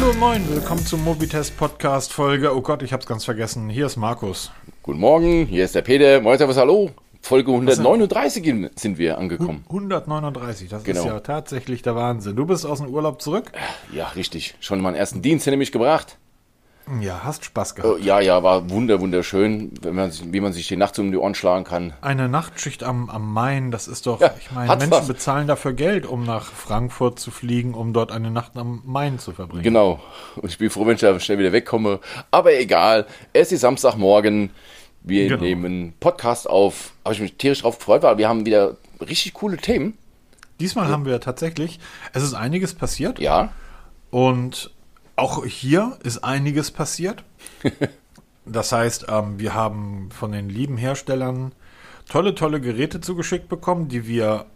Hallo und moin, willkommen zum Mobitest Podcast Folge. Oh Gott, ich hab's ganz vergessen. Hier ist Markus. Guten Morgen, hier ist der Peter. Moin, servus, hallo. Folge 139 sind wir angekommen. 139, das Genau. ist ja tatsächlich der Wahnsinn. Du bist aus dem Urlaub zurück? Ja, richtig. Schon meinen ersten Dienst hinter mich gebracht. Ja, hast Spaß Oh, gehabt. ja, ja, war wunder, wunderschön, wenn man, sich- wie man sich die Nacht so um die Ohren schlagen kann. Eine Nachtschicht am, am Main, das ist doch, Ja, ich meine, Menschen was. bezahlen dafür Geld, um nach Frankfurt zu fliegen, um dort eine Nacht am Main zu verbringen. Genau. Und ich bin froh, wenn ich da schnell wieder wegkomme. Aber egal. Es ist Samstagmorgen. Wir Genau. nehmen Podcast auf. Habe ich mich tierisch drauf gefreut, weil wir haben wieder richtig coole Themen. Diesmal haben wir tatsächlich, es ist einiges passiert Ja. und auch hier ist einiges passiert. Das heißt, ähm, wir haben von den lieben Herstellern tolle, tolle Geräte zugeschickt bekommen, die wir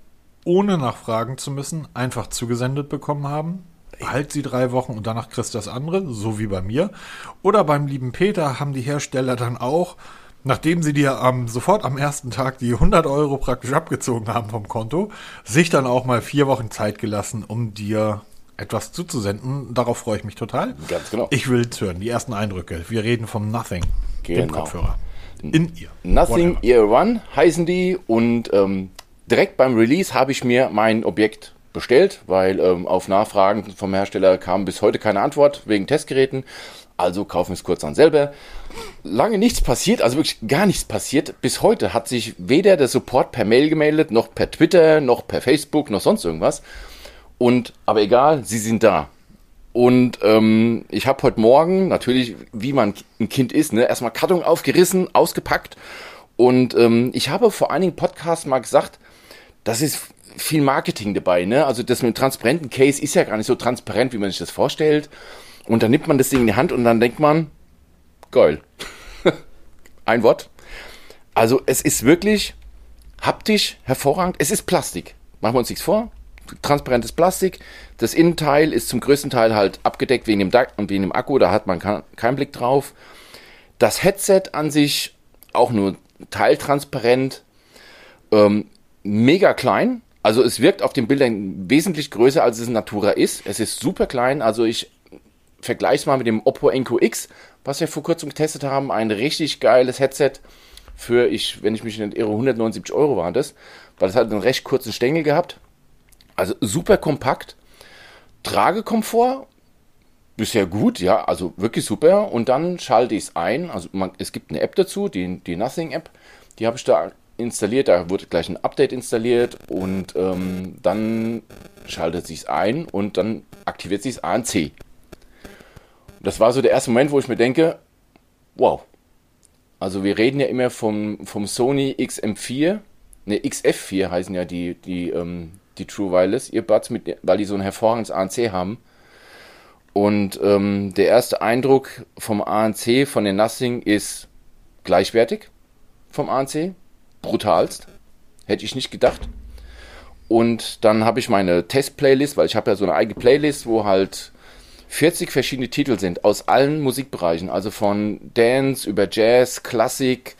ohne nachfragen zu müssen einfach zugesendet bekommen haben. Halt sie drei Wochen und danach kriegst du das andere, so wie bei mir. Oder beim lieben Peter haben die Hersteller dann auch, nachdem sie dir ähm, sofort am ersten Tag die 100 Euro praktisch abgezogen haben vom Konto, sich dann auch mal vier Wochen Zeit gelassen, um dir etwas zuzusenden. Darauf freue ich mich total. Ganz genau. Ich will es hören, die ersten Eindrücke. Wir reden vom Nothing, dem Genau. Kopfhörer. In ihr. Nothing Whatever. Ear One heißen die und ähm, direkt beim Release habe ich mir mein Objekt bestellt, weil ähm, auf Nachfragen vom Hersteller kam bis heute keine Antwort wegen Testgeräten. Also kaufen wir es kurz an selber. Lange nichts passiert, also wirklich gar nichts passiert. Bis heute hat sich weder der Support per Mail gemeldet, noch per Twitter, noch per Facebook, noch sonst irgendwas. Und aber egal, sie sind da. Und ähm, ich habe heute Morgen, natürlich, wie man ein Kind ist, ne, erstmal Karton aufgerissen, ausgepackt. Und ähm, ich habe vor einigen Podcasts mal gesagt, das ist viel Marketing dabei. Ne? Also das mit dem transparenten Case ist ja gar nicht so transparent, wie man sich das vorstellt. Und dann nimmt man das Ding in die Hand und dann denkt man, geil. Ein Wort. Also es ist wirklich haptisch hervorragend. Es ist Plastik. Machen wir uns nichts vor. Transparentes Plastik. Das Innenteil ist zum größten Teil halt abgedeckt wegen dem, Da- und wegen dem Akku. Da hat man kein- keinen Blick drauf. Das Headset an sich auch nur teiltransparent. Ähm, mega klein. Also es wirkt auf den Bildern wesentlich größer, als es in Natura ist. Es ist super klein. Also ich vergleiche es mal mit dem Oppo Enco X, was wir vor kurzem getestet haben. Ein richtig geiles Headset für, ich, wenn ich mich nicht irre, 179 Euro waren das, weil es hat einen recht kurzen Stängel gehabt. Also super kompakt. Tragekomfort, bisher gut, ja, also wirklich super. Und dann schalte ich es ein. Also man, es gibt eine App dazu, die, die Nothing App. Die habe ich da installiert. Da wurde gleich ein Update installiert und ähm, dann schaltet sich es ein und dann aktiviert sich das ANC. Das war so der erste Moment, wo ich mir denke, wow. Also wir reden ja immer vom, vom Sony XM4, ne XF4 heißen ja die, die, ähm, die True Wireless Earbuds, mit, weil die so ein hervorragendes ANC haben. Und ähm, der erste Eindruck vom ANC, von den Nothing, ist gleichwertig vom ANC. Brutalst. Hätte ich nicht gedacht. Und dann habe ich meine Test-Playlist, weil ich habe ja so eine eigene Playlist, wo halt 40 verschiedene Titel sind aus allen Musikbereichen. Also von Dance über Jazz, Klassik,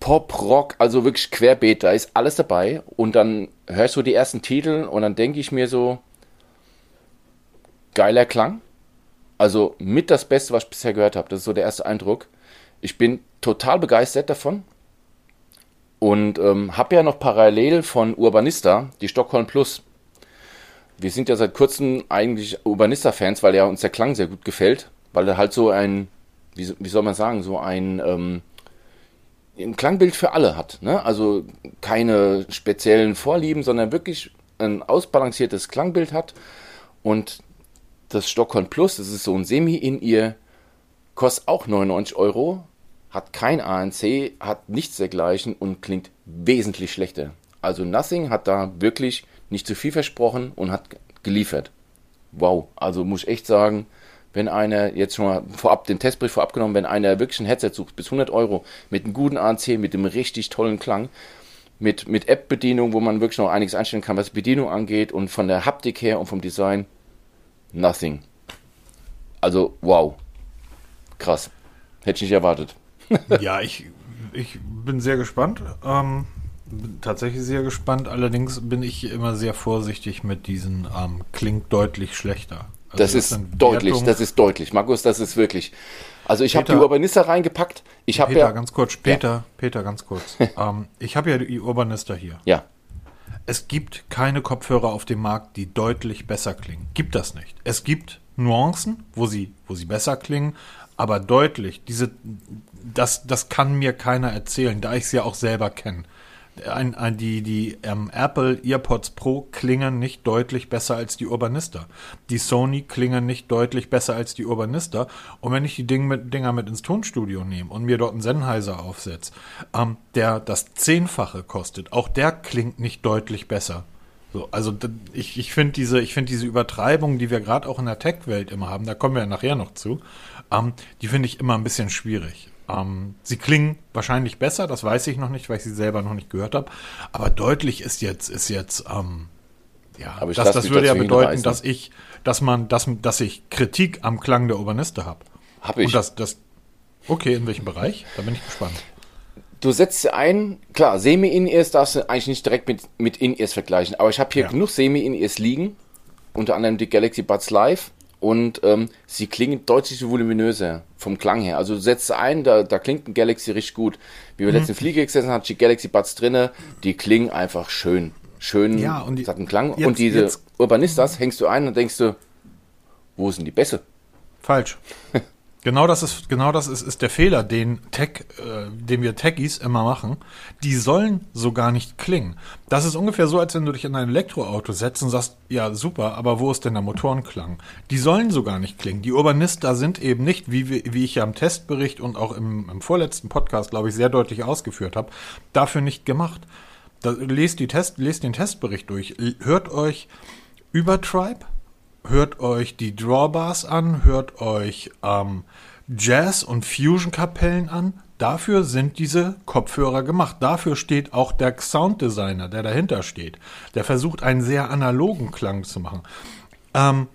Pop, Rock, also wirklich querbeet. Da ist alles dabei. Und dann hörst du die ersten Titel und dann denke ich mir so, geiler Klang. Also mit das Beste, was ich bisher gehört habe. Das ist so der erste Eindruck. Ich bin total begeistert davon. Und ähm, habe ja noch parallel von Urbanista die Stockholm Plus. Wir sind ja seit kurzem eigentlich Urbanista-Fans, weil ja uns der Klang sehr gut gefällt. Weil er halt so ein, wie, wie soll man sagen, so ein, ähm, ein Klangbild für alle hat. Ne? Also keine speziellen Vorlieben, sondern wirklich ein ausbalanciertes Klangbild hat. Und das Stockholm Plus, das ist so ein Semi-In-Ear, kostet auch 99 Euro, hat kein ANC, hat nichts dergleichen und klingt wesentlich schlechter. Also Nothing hat da wirklich nicht zu viel versprochen und hat geliefert. Wow, also muss ich echt sagen, wenn einer jetzt schon mal vorab den Testbrief vorab genommen, wenn einer wirklich ein Headset sucht bis 100 Euro mit einem guten ANC, mit einem richtig tollen Klang, mit, mit App-Bedienung, wo man wirklich noch einiges einstellen kann, was Bedienung angeht und von der Haptik her und vom Design, nothing. Also, wow. Krass. Hätte ich nicht erwartet. ja, ich, ich bin sehr gespannt. Ähm, bin tatsächlich sehr gespannt. Allerdings bin ich immer sehr vorsichtig mit diesen ähm, klingt deutlich schlechter. Also das, das ist deutlich, Wertung. das ist deutlich. Markus, das ist wirklich. Also ich habe die Urbanista reingepackt. Ich habe ja ganz kurz, Peter, ja. Peter, ganz kurz. ähm, ich habe ja die Urbanista hier. Ja. Es gibt keine Kopfhörer auf dem Markt, die deutlich besser klingen. Gibt das nicht. Es gibt Nuancen, wo sie, wo sie besser klingen, aber deutlich. Diese, das, das kann mir keiner erzählen, da ich es ja auch selber kenne ein, ein, die, die ähm, Apple EarPods Pro klingen nicht deutlich besser als die Urbanista. Die Sony klingen nicht deutlich besser als die Urbanista. Und wenn ich die Ding mit, Dinger mit ins Tonstudio nehme und mir dort einen Sennheiser aufsetze, ähm, der das Zehnfache kostet, auch der klingt nicht deutlich besser. So, also ich, ich finde diese, find diese Übertreibung, die wir gerade auch in der Tech-Welt immer haben, da kommen wir ja nachher noch zu, ähm, die finde ich immer ein bisschen schwierig. Ähm, sie klingen wahrscheinlich besser, das weiß ich noch nicht, weil ich sie selber noch nicht gehört habe. Aber deutlich ist jetzt, ist jetzt, ähm, ja, aber das, das würde ja bedeuten, dass ich, dass man, dass, dass ich Kritik am Klang der Urbaniste habe. Habe ich. Und das, das, okay, in welchem Bereich? Da bin ich gespannt. Du setzt sie ein, klar, Semi-In-Ears darfst du eigentlich nicht direkt mit, mit In-Ears vergleichen, aber ich habe hier ja. genug Semi-In-Ears liegen, unter anderem die Galaxy Buds Live und ähm, sie klingen deutlich voluminöser vom Klang her. Also du setzt ein, da, da klingt ein Galaxy richtig gut. Wie wir mhm. letzten Fliege gesessen haben, die Galaxy Buds drinne, die klingen einfach schön. Schön, ja, und die, satten Klang. Jetzt, und diese jetzt, Urbanistas hängst du ein und denkst du, wo sind die Bässe? Falsch. Genau das ist, genau das ist, ist der Fehler, den Tech, äh, den wir Techies immer machen. Die sollen so gar nicht klingen. Das ist ungefähr so, als wenn du dich in ein Elektroauto setzt und sagst, ja, super, aber wo ist denn der Motorenklang? Die sollen so gar nicht klingen. Die Urbanista sind eben nicht, wie, wie ich ja im Testbericht und auch im, im vorletzten Podcast, glaube ich, sehr deutlich ausgeführt habe, dafür nicht gemacht. Da, lest, die Test, lest den Testbericht durch. Hört euch über Tribe hört euch die Drawbars an, hört euch ähm, Jazz- und Fusion-Kapellen an. Dafür sind diese Kopfhörer gemacht. Dafür steht auch der Sounddesigner, der dahinter steht. Der versucht einen sehr analogen Klang zu machen. Ähm,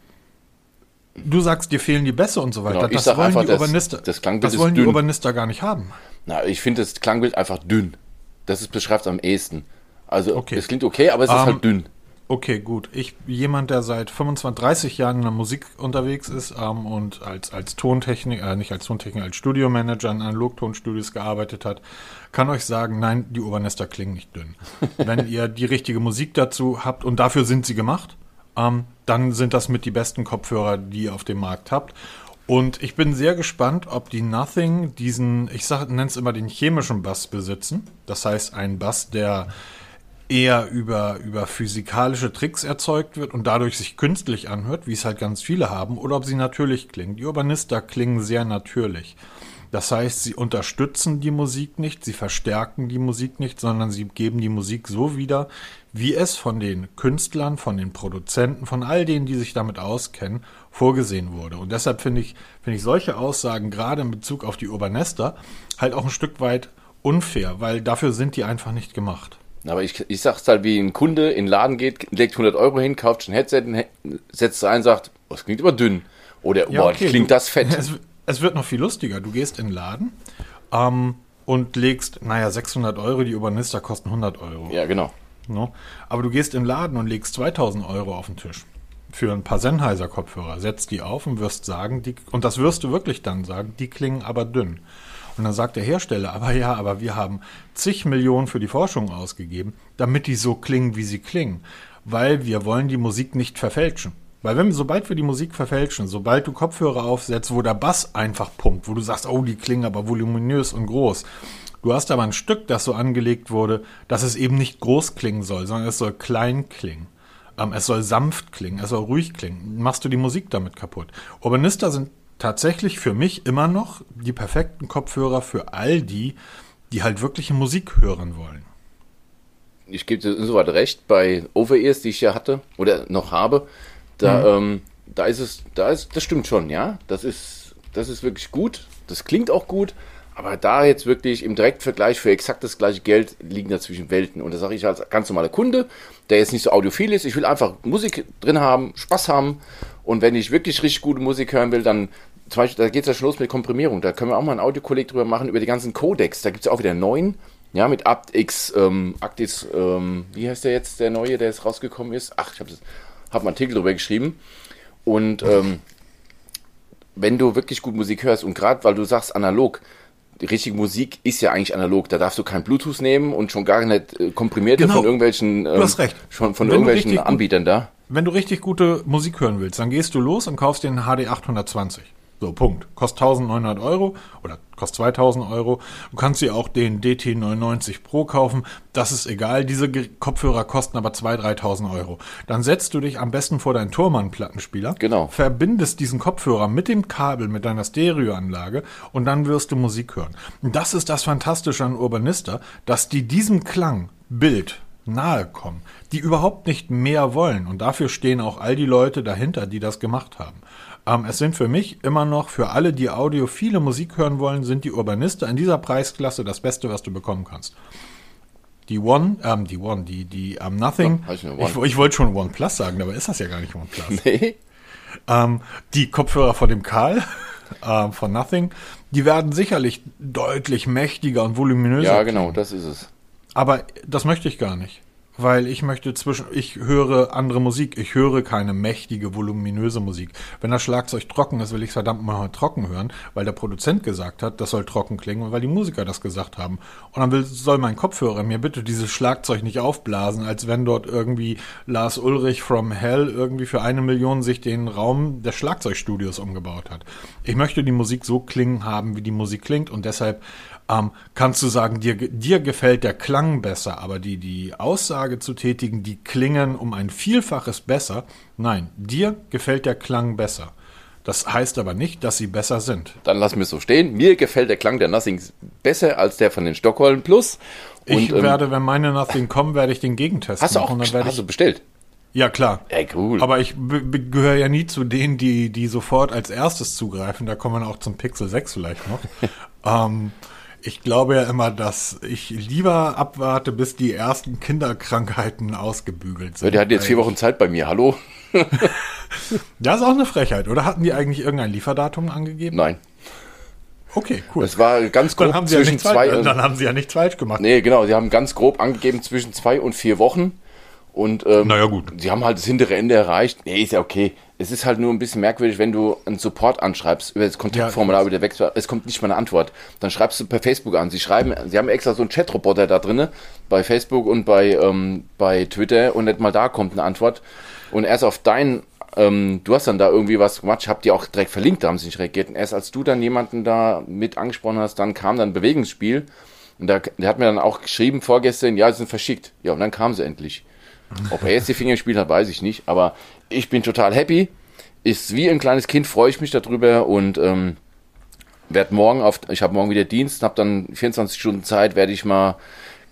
du sagst, dir fehlen die Bässe und so weiter. Genau, das wollen einfach, die Urbanister, das, das, das wollen die Urbanister gar nicht haben. Na, ich finde das Klangbild einfach dünn. Das ist beschreibt am ehesten. Also okay. es klingt okay, aber es um, ist halt ähm, dünn. Okay, gut. Ich, jemand, der seit 25, 30 Jahren in der Musik unterwegs ist ähm, und als, als Tontechnik, äh, nicht als Tontechniker, als Studiomanager in Analogtonstudios gearbeitet hat, kann euch sagen, nein, die Urbanister klingen nicht dünn. Wenn ihr die richtige Musik dazu habt und dafür sind sie gemacht, ähm, dann sind das mit die besten Kopfhörer, die ihr auf dem Markt habt. Und ich bin sehr gespannt, ob die Nothing diesen, ich nenne es immer den chemischen Bass besitzen. Das heißt, ein Bass, der eher über, über physikalische Tricks erzeugt wird und dadurch sich künstlich anhört, wie es halt ganz viele haben, oder ob sie natürlich klingen. Die Urbanista klingen sehr natürlich. Das heißt, sie unterstützen die Musik nicht, sie verstärken die Musik nicht, sondern sie geben die Musik so wieder, wie es von den Künstlern, von den Produzenten, von all denen, die sich damit auskennen, vorgesehen wurde. Und deshalb finde ich, finde ich solche Aussagen gerade in Bezug auf die Urbanesta halt auch ein Stück weit unfair, weil dafür sind die einfach nicht gemacht. Aber ich, ich sag's halt, wie ein Kunde in den Laden geht, legt 100 Euro hin, kauft ein Headset, setzt es ein, sagt, oh, das klingt aber dünn. Oder, ja, boah, okay, klingt du, das fett. Es, es, wird noch viel lustiger. Du gehst in den Laden ähm, und legst, naja, 600 Euro, die Urbanista kosten 100 Euro. Ja, genau. No? Aber du gehst in den Laden und legst 2000 Euro auf den Tisch für ein paar Sennheiser-Kopfhörer, setzt die auf und wirst sagen, die, und das wirst du wirklich dann sagen, die klingen aber dünn. Und dann sagt der Hersteller, aber ja, aber wir haben zig Millionen für die Forschung ausgegeben, damit die so klingen, wie sie klingen. Weil wir wollen die Musik nicht verfälschen. Weil wenn, sobald wir die Musik verfälschen, sobald du Kopfhörer aufsetzt, wo der Bass einfach pumpt, wo du sagst, oh, die klingen aber voluminös und groß. Du hast aber ein Stück, das so angelegt wurde, dass es eben nicht groß klingen soll, sondern es soll klein klingen. Ähm, es soll sanft klingen, es soll ruhig klingen. Machst du die Musik damit kaputt. Urbanister sind tatsächlich für mich immer noch die perfekten Kopfhörer für all die, die halt wirkliche Musik hören wollen. Ich gebe dir insoweit recht, bei Over-Ears, die ich ja hatte oder noch habe, da, mhm. ähm, da ist es, da ist, das stimmt schon, ja. Das ist, das ist wirklich gut. Das klingt auch gut. Aber da jetzt wirklich im Direktvergleich für exakt das gleiche Geld liegen dazwischen Welten. Und da sage ich als ganz normaler Kunde, der jetzt nicht so audiophil ist, ich will einfach Musik drin haben, Spaß haben. Und wenn ich wirklich richtig gute Musik hören will, dann zum Beispiel, da geht es ja schon los mit Komprimierung. Da können wir auch mal einen Audiokolleg drüber machen, über die ganzen Codecs. Da gibt es ja auch wieder neun. Ja, mit ActX, ähm, ActX, ähm, wie heißt der jetzt, der neue, der jetzt rausgekommen ist? Ach, ich habe hab einen Artikel drüber geschrieben. Und ähm, wenn du wirklich gut Musik hörst und gerade weil du sagst analog, die richtige Musik ist ja eigentlich analog. Da darfst du kein Bluetooth nehmen und schon gar nicht äh, komprimierte Genau. von irgendwelchen, ähm, Du hast recht. schon von Wenn irgendwelchen Anbietern da. Wenn du richtig gute Musik hören willst, dann gehst du los und kaufst den HD 820. So, Punkt. Kostet 1900 Euro oder kostet 2000 Euro. Du kannst dir auch den DT990 Pro kaufen. Das ist egal. Diese Kopfhörer kosten aber 2.000, 3.000 Euro. Dann setzt du dich am besten vor deinen Thurmann-Plattenspieler. Genau. Verbindest diesen Kopfhörer mit dem Kabel, mit deiner Stereoanlage und dann wirst du Musik hören. Und das ist das Fantastische an Urbanista, dass die diesem Klang, Bild, nahe kommen, die überhaupt nicht mehr wollen. Und dafür stehen auch all die Leute dahinter, die das gemacht haben. Ähm, es sind für mich immer noch, für alle, die audiophile Musik hören wollen, sind die Urbanista in dieser Preisklasse das Beste, was du bekommen kannst. Die One, ähm, die One, die, die ähm, Nothing. Ja, ich One. ich wollte schon One Plus sagen, aber ist das ja gar nicht One Plus. Nee. Ähm, die Kopfhörer von dem Karl, ähm, von Nothing, die werden sicherlich deutlich mächtiger und voluminöser. Ja, genau, das ist es. Aber das möchte ich gar nicht. Weil ich möchte zwischen, ich höre andere Musik. Ich höre keine mächtige, voluminöse Musik. Wenn das Schlagzeug trocken ist, will ich verdammt mal trocken hören, weil der Produzent gesagt hat, das soll trocken klingen und weil die Musiker das gesagt haben. Und dann will, soll mein Kopfhörer mir bitte dieses Schlagzeug nicht aufblasen, als wenn dort irgendwie Lars Ulrich from Hell irgendwie für eine Million sich den Raum des Schlagzeugstudios umgebaut hat. Ich möchte die Musik so klingen haben, wie die Musik klingt und deshalb ähm, kannst du sagen, dir, dir gefällt der Klang besser, aber die, die Aussage zu tätigen, die klingen um ein Vielfaches besser, nein, dir gefällt der Klang besser. Das heißt aber nicht, dass sie besser sind. Dann lassen wir es so stehen. Mir gefällt der Klang der Nothings besser als der von den Stockholm Plus. Ich Und, ähm, werde, wenn meine Nothing kommen, werde ich den Gegentest hast du auch machen. Dann werde hast ich, du bestellt? ja, klar. Ey, cool. Aber ich gehöre ja nie zu denen, die, die sofort als erstes zugreifen. Da kommen wir auch zum Pixel 6 vielleicht noch. ähm, ich glaube ja immer, dass ich lieber abwarte, bis die ersten Kinderkrankheiten ausgebügelt sind. Ja, der hat jetzt vier Wochen Zeit bei mir. Hallo? Das ist auch eine Frechheit, oder? Hatten die eigentlich irgendein Lieferdatum angegeben? Nein. Okay, cool. Es war ganz grob Dann haben, sie ja zwischen nichts zwei. falsch, dann haben sie ja nichts falsch gemacht. Nee, genau, sie haben ganz grob angegeben zwischen zwei und vier Wochen. Und ähm, Na ja, gut. sie haben halt das hintere Ende erreicht. Nee, ist ja okay. Es ist halt nur ein bisschen merkwürdig, wenn du einen Support anschreibst über das Kontaktformular, über der Wechsel, es kommt nicht mal eine Antwort. Dann schreibst du per Facebook an. Sie schreiben, sie haben extra so einen Chatroboter da drinne bei Facebook und bei, ähm, bei Twitter und nicht mal da kommt eine Antwort. Und erst auf dein, ähm, du hast dann da irgendwie was gemacht, ich hab die auch direkt verlinkt, da haben sie nicht reagiert. Und erst als du dann jemanden da mit angesprochen hast, dann kam dann ein Bewegungsspiel. Und da, der hat mir dann auch geschrieben vorgestern, ja, sie sind verschickt. Ja, und dann kam sie endlich. Ob er jetzt die Finger gespielt hat, weiß ich nicht. Aber ich bin total happy. Ist wie ein kleines Kind, freue ich mich darüber und ähm, werde morgen auf, ich habe morgen wieder Dienst, habe dann 24 Stunden Zeit, werde ich mal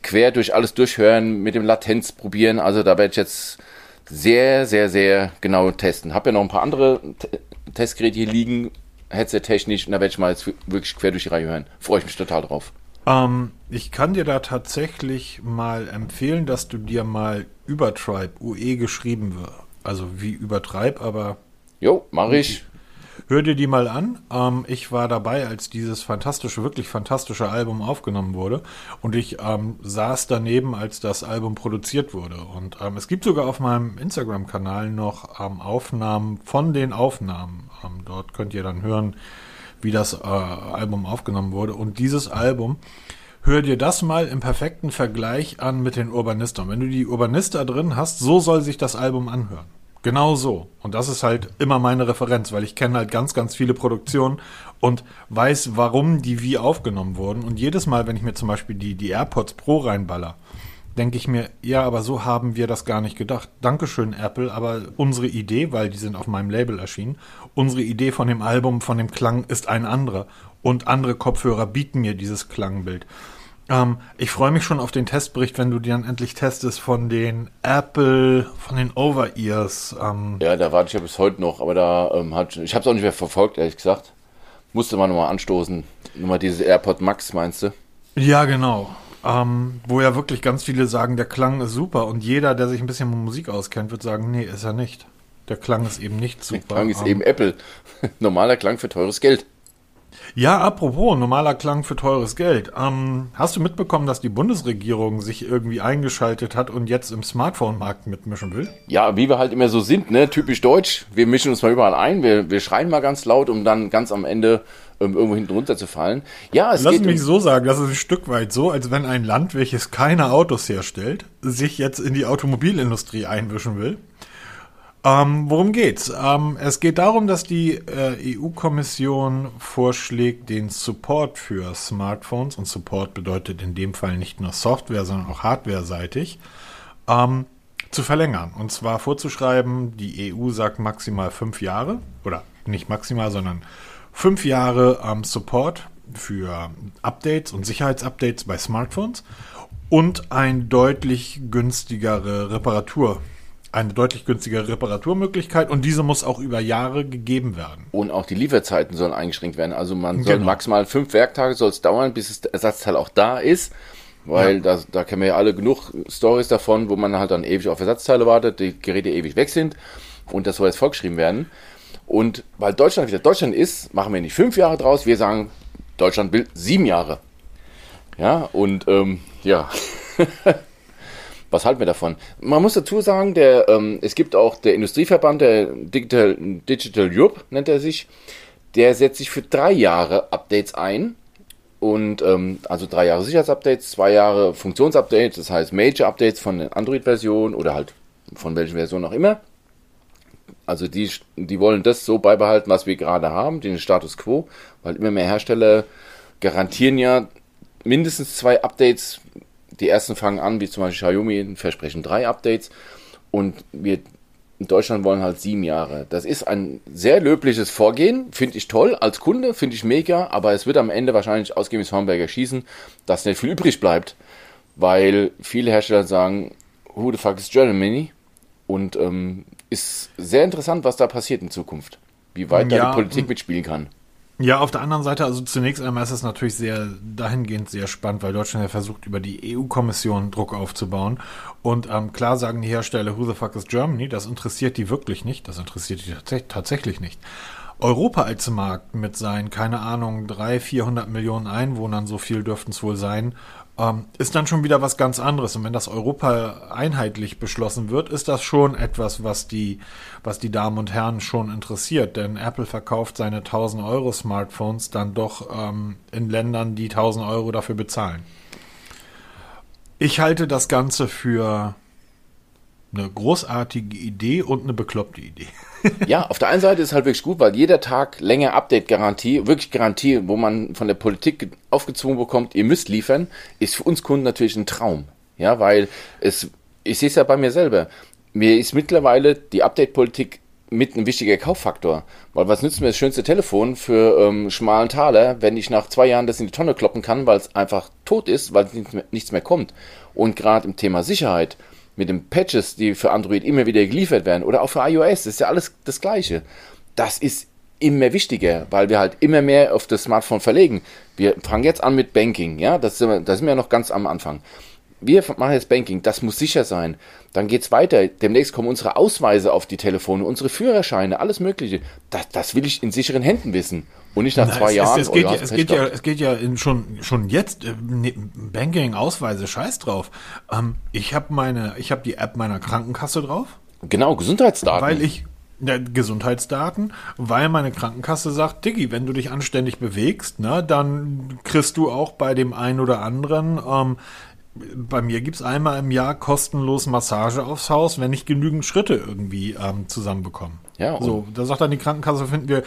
quer durch alles durchhören, mit dem Latenz probieren. Also da werde ich jetzt sehr, sehr, sehr genau testen. Habe ja noch ein paar andere T Testgeräte hier liegen, Headset-technisch, und da werde ich mal jetzt wirklich quer durch die Reihe hören. Freue ich mich total drauf. Ähm, ich kann dir da tatsächlich mal empfehlen, dass du dir mal Übertribe, UE geschrieben wird. Also wie Übertreib, aber Jo, mache ich. hör dir die mal an. Ähm, ich war dabei, als dieses fantastische, wirklich fantastische Album aufgenommen wurde. Und ich ähm, saß daneben, als das Album produziert wurde. Und ähm, es gibt sogar auf meinem Instagram-Kanal noch ähm, Aufnahmen von den Aufnahmen. Ähm, dort könnt ihr dann hören, wie das äh, Album aufgenommen wurde. Und dieses Album, hör dir das mal im perfekten Vergleich an mit den Urbanista. Und wenn du die Urbanista drin hast, so soll sich das Album anhören. Genau so. Und das ist halt immer meine Referenz, weil ich kenne halt ganz, ganz viele Produktionen und weiß, warum die wie aufgenommen wurden. Und jedes Mal, wenn ich mir zum Beispiel die, die AirPods Pro reinballer, denke ich mir, ja, aber so haben wir das gar nicht gedacht. Dankeschön, Apple, aber unsere Idee, weil die sind auf meinem Label erschienen, unsere Idee von dem Album, von dem Klang ist ein anderer. Und andere Kopfhörer bieten mir dieses Klangbild. Ähm, ich freue mich schon auf den Testbericht, wenn du die dann endlich testest von den Apple, von den Over-Ears. Ähm, Ja, da warte ich ja bis heute noch, aber da ähm, hat ich habe es auch nicht mehr verfolgt, ehrlich gesagt. Musste man nochmal anstoßen. Nochmal dieses AirPod Max, meinst du? Ja, genau. Ähm, wo ja wirklich ganz viele sagen, der Klang ist super und jeder, der sich ein bisschen mit Musik auskennt, wird sagen, nee, ist er nicht. Der Klang ist eben nicht super. Klang ist Ähm, eben Apple. Normaler Klang für teures Geld. Ja, apropos, normaler Klang für teures Geld. Ähm, hast du mitbekommen, dass die Bundesregierung sich irgendwie eingeschaltet hat und jetzt im Smartphone-Markt mitmischen will? Ja, wie wir halt immer so sind, ne? typisch deutsch. Wir mischen uns mal überall ein, wir, wir schreien mal ganz laut, um dann ganz am Ende ähm, irgendwo hinten runterzufallen. Ja, es Lass geht mich um so sagen, das ist ein Stück weit so, als wenn ein Land, welches keine Autos herstellt, sich jetzt in die Automobilindustrie einmischen will. Ähm, worum geht's? Ähm, es geht darum, dass die äh, EU-Kommission vorschlägt, den Support für Smartphones, und Support bedeutet in dem Fall nicht nur Software, sondern auch Hardware-seitig, ähm, zu verlängern. Und zwar vorzuschreiben, die EU sagt maximal fünf Jahre, oder nicht maximal, sondern fünf Jahre ähm, Support für Updates und Sicherheitsupdates bei Smartphones und ein deutlich günstigere Reparatur eine deutlich günstigere Reparaturmöglichkeit und diese muss auch über Jahre gegeben werden. Und auch die Lieferzeiten sollen eingeschränkt werden. Also man soll genau. maximal fünf Werktage soll es dauern, bis das Ersatzteil auch da ist. Weil ja. da, da kennen wir ja alle genug Stories davon, wo man halt dann ewig auf Ersatzteile wartet, die Geräte ewig weg sind und das soll jetzt vorgeschrieben werden. Und weil Deutschland wieder Deutschland ist, machen wir nicht fünf Jahre draus, wir sagen, Deutschland will sieben Jahre. Ja, und ähm, ja. Was halten wir davon? Man muss dazu sagen, der, ähm, es gibt auch der Industrieverband, der Digital, Digital Europe nennt er sich, der setzt sich für drei Jahre Updates ein. Und ähm, also drei Jahre Sicherheitsupdates, zwei Jahre Funktionsupdates, das heißt Major Updates von der Android-Version oder halt von welchen Versionen auch immer. Also die, die wollen das so beibehalten, was wir gerade haben, den Status quo, weil immer mehr Hersteller garantieren ja mindestens zwei Updates die ersten fangen an, wie zum Beispiel Xiaomi, versprechen drei Updates und wir in Deutschland wollen halt sieben Jahre. Das ist ein sehr löbliches Vorgehen, finde ich toll. Als Kunde finde ich mega, aber es wird am Ende wahrscheinlich ausgehen wie Hornberger schießen, dass nicht viel übrig bleibt, weil viele Hersteller sagen, who the fuck is Germany? Und ähm, ist sehr interessant, was da passiert in Zukunft. Wie weit ja, da die Politik mitspielen kann. Ja, auf der anderen Seite, also zunächst einmal ist es natürlich sehr dahingehend sehr spannend, weil Deutschland ja versucht, über die EU-Kommission Druck aufzubauen. Und ähm, klar sagen die Hersteller, who the fuck is Germany? Das interessiert die wirklich nicht. Das interessiert die tats tatsächlich nicht. Europa als Markt mit seinen, keine Ahnung, 300, 400 Millionen Einwohnern, so viel dürften es wohl sein, ähm, ist dann schon wieder was ganz anderes. Und wenn das Europa einheitlich beschlossen wird, ist das schon etwas, was die, was die Damen und Herren schon interessiert. Denn Apple verkauft seine 1000 Euro Smartphones dann doch ähm, in Ländern, die 1000 Euro dafür bezahlen. Ich halte das Ganze für eine großartige Idee und eine bekloppte Idee. ja, auf der einen Seite ist es halt wirklich gut, weil jeder Tag länger Update-Garantie, wirklich Garantie, wo man von der Politik aufgezwungen bekommt, ihr müsst liefern, ist für uns Kunden natürlich ein Traum. Ja, weil es, ich sehe es ja bei mir selber. Mir ist mittlerweile die Update-Politik mit ein wichtiger Kauffaktor. Weil was nützt mir das schönste Telefon für ähm, schmalen Taler, wenn ich nach zwei Jahren das in die Tonne kloppen kann, weil es einfach tot ist, weil nichts mehr, nichts mehr kommt. Und gerade im Thema Sicherheit mit den Patches, die für Android immer wieder geliefert werden oder auch für iOS, das ist ja alles das Gleiche. Das ist immer wichtiger, weil wir halt immer mehr auf das Smartphone verlegen. Wir fangen jetzt an mit Banking, ja, das sind wir, da sind wir noch ganz am Anfang. Wir machen jetzt Banking, das muss sicher sein. Dann geht es weiter. Demnächst kommen unsere Ausweise auf die Telefone, unsere Führerscheine, alles Mögliche. Das, das will ich in sicheren Händen wissen. Und nicht nach Na, zwei es, Jahren. Es, es, geht ja, es, geht ja, es geht ja schon, schon jetzt, äh, Banking, Ausweise, scheiß drauf. Ähm, ich habe meine, ich habe die App meiner Krankenkasse drauf. Genau, Gesundheitsdaten. Weil ich, ja, Gesundheitsdaten, weil meine Krankenkasse sagt, Diggi, wenn du dich anständig bewegst, ne, dann kriegst du auch bei dem einen oder anderen, ähm, bei mir gibt es einmal im Jahr kostenlos Massage aufs Haus, wenn ich genügend Schritte irgendwie ähm, zusammenbekomme. Ja, so, da sagt dann die Krankenkasse, finden wir,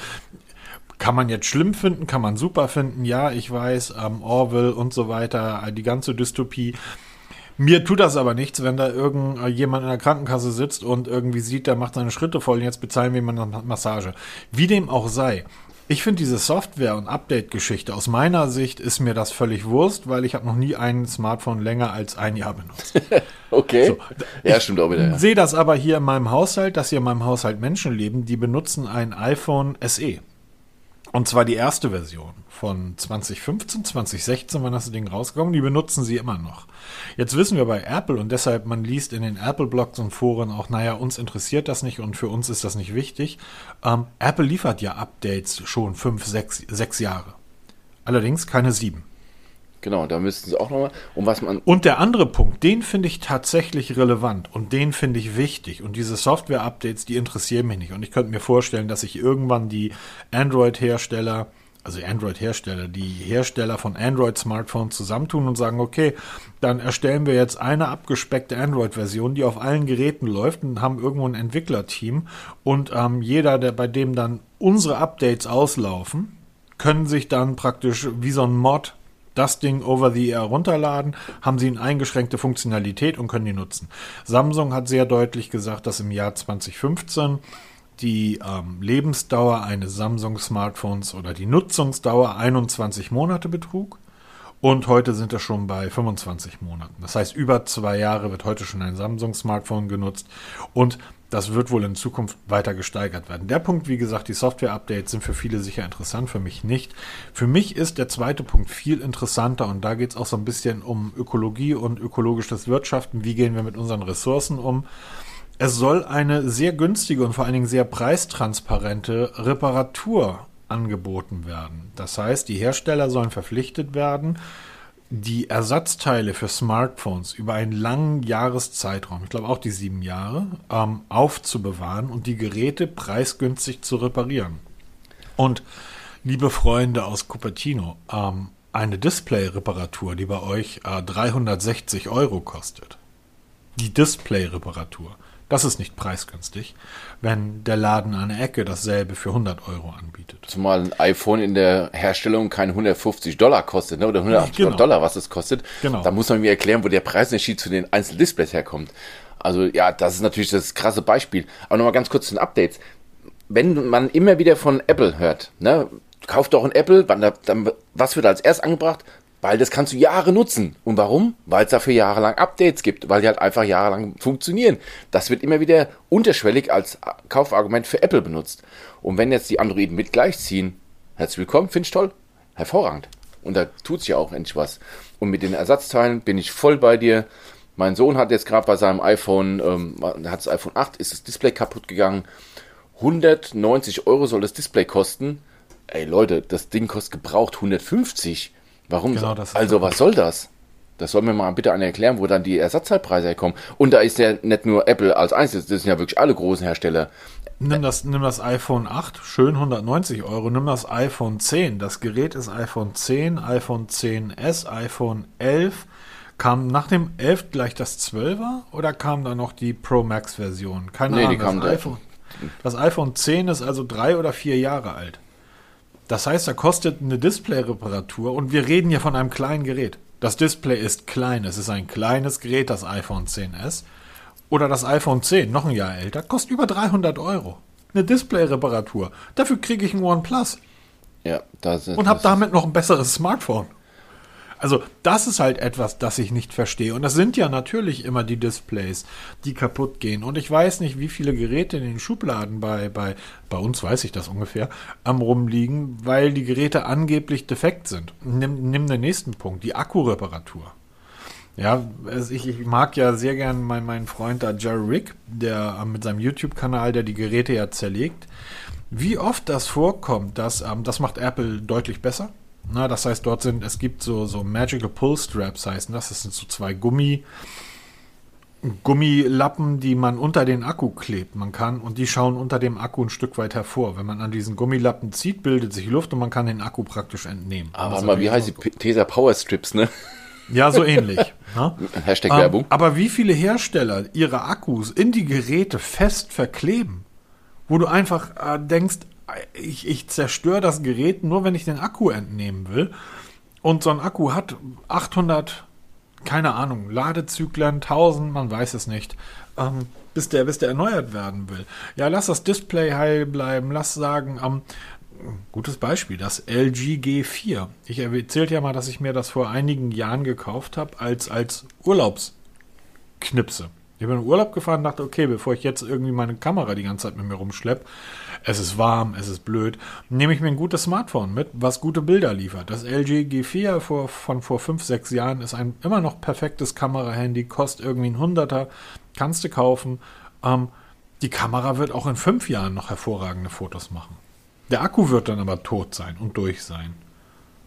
kann man jetzt schlimm finden, kann man super finden, ja, ich weiß, ähm, Orwell und so weiter, die ganze Dystopie. Mir tut das aber nichts, wenn da irgendjemand in der Krankenkasse sitzt und irgendwie sieht, der macht seine Schritte voll und jetzt bezahlen wir ihm eine Massage. Wie dem auch sei. Ich finde diese Software- und Update-Geschichte, aus meiner Sicht ist mir das völlig Wurst, weil ich habe noch nie ein Smartphone länger als ein Jahr benutzt. okay. So, ja, stimmt auch wieder. Ich ja. sehe das aber hier in meinem Haushalt, dass hier in meinem Haushalt Menschen leben, die benutzen ein iPhone SE. Und zwar die erste Version von 2015, 2016, wann das Ding rausgekommen, die benutzen sie immer noch. Jetzt wissen wir bei Apple und deshalb, man liest in den Apple-Blogs und Foren auch, naja, uns interessiert das nicht und für uns ist das nicht wichtig. Ähm, Apple liefert ja Updates schon fünf, sechs, sechs Jahre. Allerdings keine 7. Genau, da müssten sie auch nochmal. Und was man. Und der andere Punkt, den finde ich tatsächlich relevant und den finde ich wichtig. Und diese Software-Updates, die interessieren mich nicht. Und ich könnte mir vorstellen, dass sich irgendwann die Android-Hersteller, also Android-Hersteller, die Hersteller von Android-Smartphones zusammentun und sagen, okay, dann erstellen wir jetzt eine abgespeckte Android-Version, die auf allen Geräten läuft und haben irgendwo ein Entwicklerteam. Und ähm, jeder, der bei dem dann unsere Updates auslaufen, können sich dann praktisch wie so ein Mod das Ding over the air runterladen, haben sie eine eingeschränkte Funktionalität und können die nutzen. Samsung hat sehr deutlich gesagt, dass im Jahr 2015 die ähm, Lebensdauer eines Samsung-Smartphones oder die Nutzungsdauer 21 Monate betrug. Und heute sind wir schon bei 25 Monaten. Das heißt, über zwei Jahre wird heute schon ein Samsung-Smartphone genutzt. Und das wird wohl in Zukunft weiter gesteigert werden. Der Punkt, wie gesagt, die Software-Updates sind für viele sicher interessant, für mich nicht. Für mich ist der zweite Punkt viel interessanter und da geht es auch so ein bisschen um Ökologie und ökologisches Wirtschaften. Wie gehen wir mit unseren Ressourcen um? Es soll eine sehr günstige und vor allen Dingen sehr preistransparente Reparatur angeboten werden. Das heißt, die Hersteller sollen verpflichtet werden, die Ersatzteile für Smartphones über einen langen Jahreszeitraum, ich glaube auch die sieben Jahre, ähm, aufzubewahren und die Geräte preisgünstig zu reparieren. Und liebe Freunde aus Cupertino, ähm, eine Display-Reparatur, die bei euch äh, 360 Euro kostet. Die Display-Reparatur. Das ist nicht preisgünstig, wenn der Laden an der Ecke dasselbe für 100 Euro anbietet. Zumal ein iPhone in der Herstellung kein 150 Dollar kostet, ne? oder 180 genau. Dollar, was es kostet. Genau. Da muss man mir erklären, wo der Preisunterschied zu den einzelnen Displays herkommt. Also ja, das ist natürlich das krasse Beispiel. Aber nochmal ganz kurz zu den Updates. Wenn man immer wieder von Apple hört, ne, kauft doch ein Apple, dann, was wird als erst angebracht? Weil das kannst du Jahre nutzen. Und warum? Weil es dafür jahrelang Updates gibt, weil die halt einfach jahrelang funktionieren. Das wird immer wieder unterschwellig als Kaufargument für Apple benutzt. Und wenn jetzt die Androiden mit gleichziehen, herzlich willkommen, finde ich toll, hervorragend. Und da tut sich ja auch endlich was. Und mit den Ersatzteilen bin ich voll bei dir. Mein Sohn hat jetzt gerade bei seinem iPhone, ähm, hat das iPhone 8, ist das Display kaputt gegangen. 190 Euro soll das Display kosten. Ey Leute, das Ding kostet gebraucht 150. Warum? Genau, also was soll das? Das soll mir mal bitte einer erklären, wo dann die Ersatzteilpreise herkommen. Und da ist ja nicht nur Apple als einziges, das sind ja wirklich alle großen Hersteller. Nimm das, nimm das iPhone 8, schön 190 Euro. Nimm das iPhone 10. Das Gerät ist iPhone 10, iPhone 10s, iPhone 11. Kam nach dem 11 gleich das 12er oder kam da noch die Pro Max Version? Keine nee, Ahnung. Das iPhone, das iPhone 10 ist also drei oder vier Jahre alt. Das heißt, da kostet eine Display-Reparatur und wir reden hier von einem kleinen Gerät. Das Display ist klein, es ist ein kleines Gerät, das iPhone 10s. Oder das iPhone 10, noch ein Jahr älter, kostet über 300 Euro. Eine Display-Reparatur. Dafür kriege ich ein OnePlus. Ja, das ist. Und habe damit noch ein besseres Smartphone. Also das ist halt etwas, das ich nicht verstehe. Und das sind ja natürlich immer die Displays, die kaputt gehen. Und ich weiß nicht, wie viele Geräte in den Schubladen bei, bei, bei uns weiß ich das ungefähr, am rumliegen, weil die Geräte angeblich defekt sind. Nimm, nimm den nächsten Punkt, die Akkureparatur. Ja, ich, ich, mag ja sehr gern meinen, meinen Freund da Jerry Rick, der äh, mit seinem YouTube-Kanal, der die Geräte ja zerlegt. Wie oft das vorkommt, dass, ähm, das macht Apple deutlich besser na, das heißt, dort sind, es gibt so, so Magical Pull Straps heißen das. Das sind so zwei Gummi, Gummilappen, die man unter den Akku klebt. Man kann, und die schauen unter dem Akku ein Stück weit hervor. Wenn man an diesen Gummilappen zieht, bildet sich Luft und man kann den Akku praktisch entnehmen. Aber also mal, wie heißt die Tesa Power Strips, ne? Ja, so ähnlich. ne? Hashtag um, Werbung. Aber wie viele Hersteller ihre Akkus in die Geräte fest verkleben, wo du einfach äh, denkst, ich, ich zerstöre das Gerät nur, wenn ich den Akku entnehmen will. Und so ein Akku hat 800, keine Ahnung, Ladezyklen, 1000, man weiß es nicht, ähm, bis, der, bis der erneuert werden will. Ja, lass das Display heil bleiben, lass sagen, ähm, gutes Beispiel, das LG G4. Ich erzählte ja mal, dass ich mir das vor einigen Jahren gekauft habe als, als Urlaubsknipse. Ich bin in Urlaub gefahren und dachte, okay, bevor ich jetzt irgendwie meine Kamera die ganze Zeit mit mir rumschleppe, es ist warm, es ist blöd, nehme ich mir ein gutes Smartphone mit, was gute Bilder liefert. Das LG G4 vor, von vor 5, 6 Jahren ist ein immer noch perfektes Kamerahandy, kostet irgendwie ein Hunderter, kannst du kaufen. Ähm, die Kamera wird auch in 5 Jahren noch hervorragende Fotos machen. Der Akku wird dann aber tot sein und durch sein.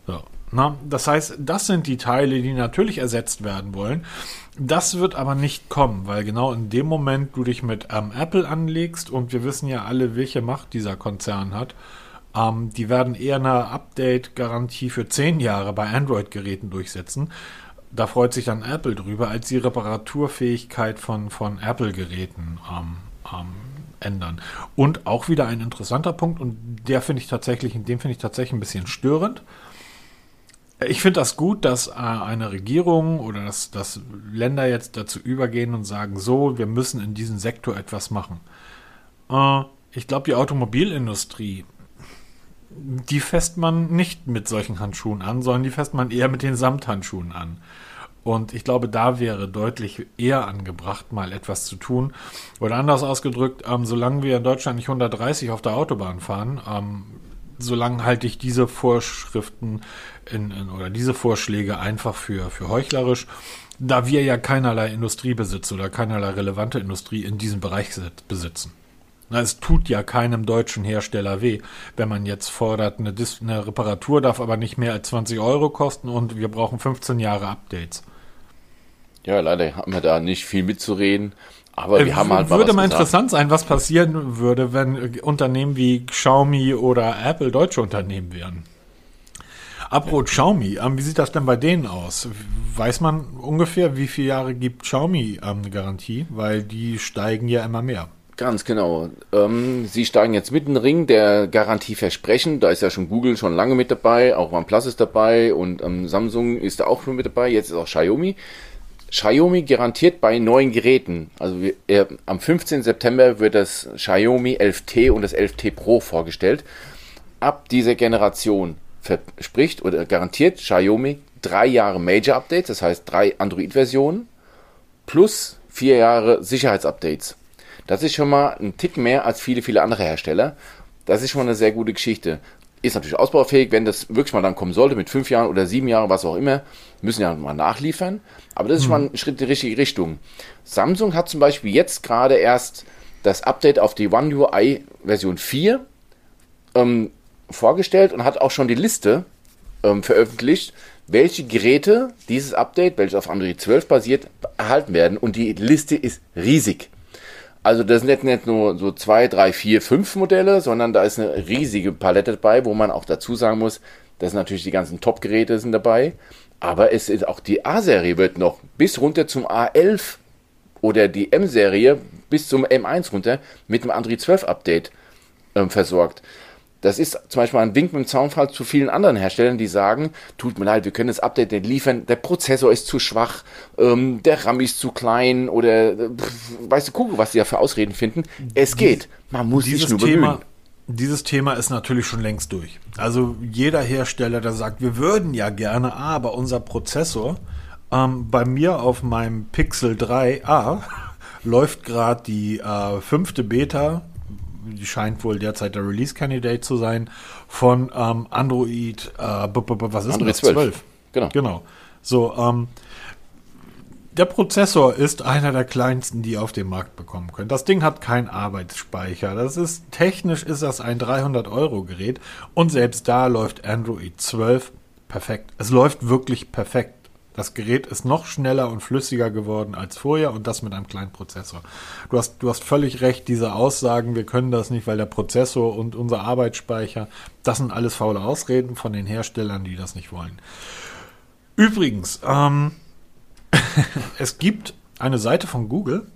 So. Na, das heißt, das sind die Teile, die natürlich ersetzt werden wollen. Das wird aber nicht kommen, weil genau in dem Moment du dich mit ähm, Apple anlegst und wir wissen ja alle, welche Macht dieser Konzern hat. Ähm, die werden eher eine Update-Garantie für zehn Jahre bei Android-Geräten durchsetzen. Da freut sich dann Apple drüber, als die Reparaturfähigkeit von, von Apple-Geräten ähm, ähm, ändern. Und auch wieder ein interessanter Punkt, und der finde ich tatsächlich, dem finde ich tatsächlich ein bisschen störend. Ich finde das gut, dass äh, eine Regierung oder dass, dass Länder jetzt dazu übergehen und sagen, so, wir müssen in diesem Sektor etwas machen. Äh, ich glaube, die Automobilindustrie, die fässt man nicht mit solchen Handschuhen an, sondern die fässt man eher mit den Samthandschuhen an. Und ich glaube, da wäre deutlich eher angebracht, mal etwas zu tun. Oder anders ausgedrückt, ähm, solange wir in Deutschland nicht 130 auf der Autobahn fahren, ähm, solange halte ich diese Vorschriften in, in, oder diese Vorschläge einfach für, für heuchlerisch, da wir ja keinerlei Industriebesitz oder keinerlei relevante Industrie in diesem Bereich besitzen. Na, es tut ja keinem deutschen Hersteller weh, wenn man jetzt fordert, eine, Dis eine Reparatur darf aber nicht mehr als 20 Euro kosten und wir brauchen 15 Jahre Updates. Ja, leider haben wir da nicht viel mitzureden. Aber wir äh, haben halt mal Würde mal interessant sein, was passieren würde, wenn Unternehmen wie Xiaomi oder Apple deutsche Unternehmen wären. Apropos Xiaomi, ähm, wie sieht das denn bei denen aus? Weiß man ungefähr, wie viele Jahre gibt Xiaomi ähm, eine Garantie? Weil die steigen ja immer mehr. Ganz genau. Ähm, sie steigen jetzt mit den Ring der Garantie versprechen. Da ist ja schon Google schon lange mit dabei, auch OnePlus ist dabei und ähm, Samsung ist da auch schon mit dabei. Jetzt ist auch Xiaomi. Xiaomi garantiert bei neuen Geräten, also wir, äh, am 15. September wird das Xiaomi 11T und das 11T Pro vorgestellt. Ab dieser Generation verspricht oder garantiert Xiaomi drei Jahre Major Updates, das heißt drei Android-Versionen plus vier Jahre Sicherheitsupdates. Das ist schon mal ein Tick mehr als viele, viele andere Hersteller. Das ist schon eine sehr gute Geschichte. Ist natürlich ausbaufähig, wenn das wirklich mal dann kommen sollte, mit fünf Jahren oder sieben Jahren, was auch immer, müssen ja mal nachliefern. Aber das ist schon mal ein Schritt in die richtige Richtung. Samsung hat zum Beispiel jetzt gerade erst das Update auf die One UI Version 4 ähm, vorgestellt und hat auch schon die Liste ähm, veröffentlicht, welche Geräte dieses Update, welches auf Android 12 basiert, erhalten werden. Und die Liste ist riesig. Also das sind nicht nur so zwei, drei, vier, fünf Modelle, sondern da ist eine riesige Palette dabei, wo man auch dazu sagen muss, dass natürlich die ganzen Top-Geräte sind dabei. Aber es ist auch die A-Serie wird noch bis runter zum A11 oder die M-Serie bis zum M1 runter mit dem Android 12 Update ähm, versorgt. Das ist zum Beispiel ein Wink mit dem Zaunfall zu vielen anderen Herstellern, die sagen, tut mir leid, wir können das Update nicht liefern, der Prozessor ist zu schwach, ähm, der RAM ist zu klein oder äh, pff, weißt du, gucke, was die da für Ausreden finden. Es geht. Man muss sich nur Thema, bemühen. Dieses Thema ist natürlich schon längst durch. Also jeder Hersteller, der sagt, wir würden ja gerne, aber unser Prozessor, ähm, bei mir auf meinem Pixel 3a läuft gerade die äh, fünfte Beta die scheint wohl derzeit der Release-Candidate zu sein, von ähm, Android, äh, was ist Android das? 12. 12. Genau. Genau. So, ähm, der Prozessor ist einer der kleinsten, die ihr auf dem Markt bekommen könnt. Das Ding hat keinen Arbeitsspeicher. Das ist technisch ist das ein 300 Euro Gerät und selbst da läuft Android 12 perfekt. Es läuft wirklich perfekt. Das Gerät ist noch schneller und flüssiger geworden als vorher und das mit einem kleinen Prozessor. Du hast, du hast völlig recht, diese Aussagen, wir können das nicht, weil der Prozessor und unser Arbeitsspeicher, das sind alles faule Ausreden von den Herstellern, die das nicht wollen. Übrigens, ähm, es gibt eine Seite von Google.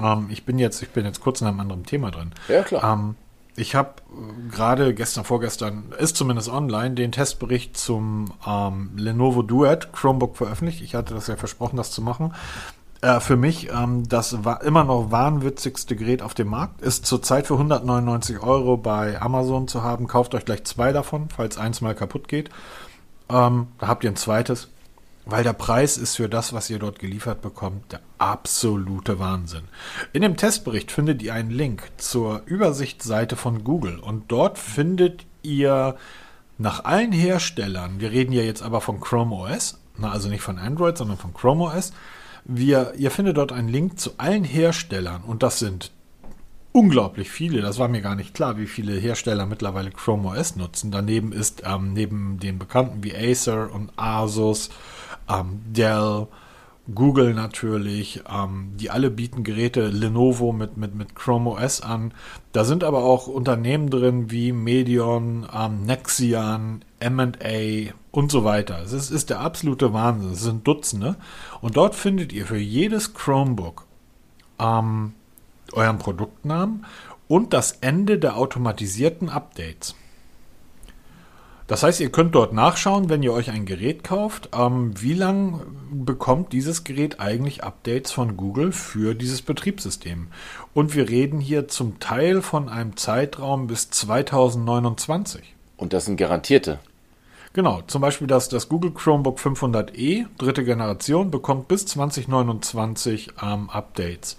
Ähm, ich bin jetzt, ich bin jetzt kurz in einem anderen Thema drin. Ja, klar. Ähm, ich habe äh, gerade gestern, vorgestern, ist zumindest online, den Testbericht zum ähm, Lenovo Duet Chromebook veröffentlicht. Ich hatte das ja versprochen, das zu machen. Äh, für mich ähm, das war immer noch wahnwitzigste Gerät auf dem Markt. Ist zurzeit für 199 Euro bei Amazon zu haben. Kauft euch gleich zwei davon, falls eins mal kaputt geht. Ähm, da habt ihr ein zweites. Weil der Preis ist für das, was ihr dort geliefert bekommt, der absolute Wahnsinn. In dem Testbericht findet ihr einen Link zur Übersichtsseite von Google und dort findet ihr nach allen Herstellern, wir reden ja jetzt aber von Chrome OS, also nicht von Android, sondern von Chrome OS, wir, ihr findet dort einen Link zu allen Herstellern und das sind unglaublich viele. Das war mir gar nicht klar, wie viele Hersteller mittlerweile Chrome OS nutzen. Daneben ist ähm, neben den Bekannten wie Acer und Asus, ähm, Dell, Google natürlich, ähm, die alle bieten Geräte, Lenovo mit, mit, mit Chrome OS an. Da sind aber auch Unternehmen drin wie Medion, ähm, Nexian, M&A und so weiter. Es ist, ist der absolute Wahnsinn. Es sind Dutzende. Und dort findet ihr für jedes Chromebook ähm, euren Produktnamen und das Ende der automatisierten Updates. Das heißt, ihr könnt dort nachschauen, wenn ihr euch ein Gerät kauft, ähm, wie lange bekommt dieses Gerät eigentlich Updates von Google für dieses Betriebssystem. Und wir reden hier zum Teil von einem Zeitraum bis 2029. Und das sind garantierte. Genau, zum Beispiel das, das Google Chromebook 500e, dritte Generation, bekommt bis 2029 ähm, Updates.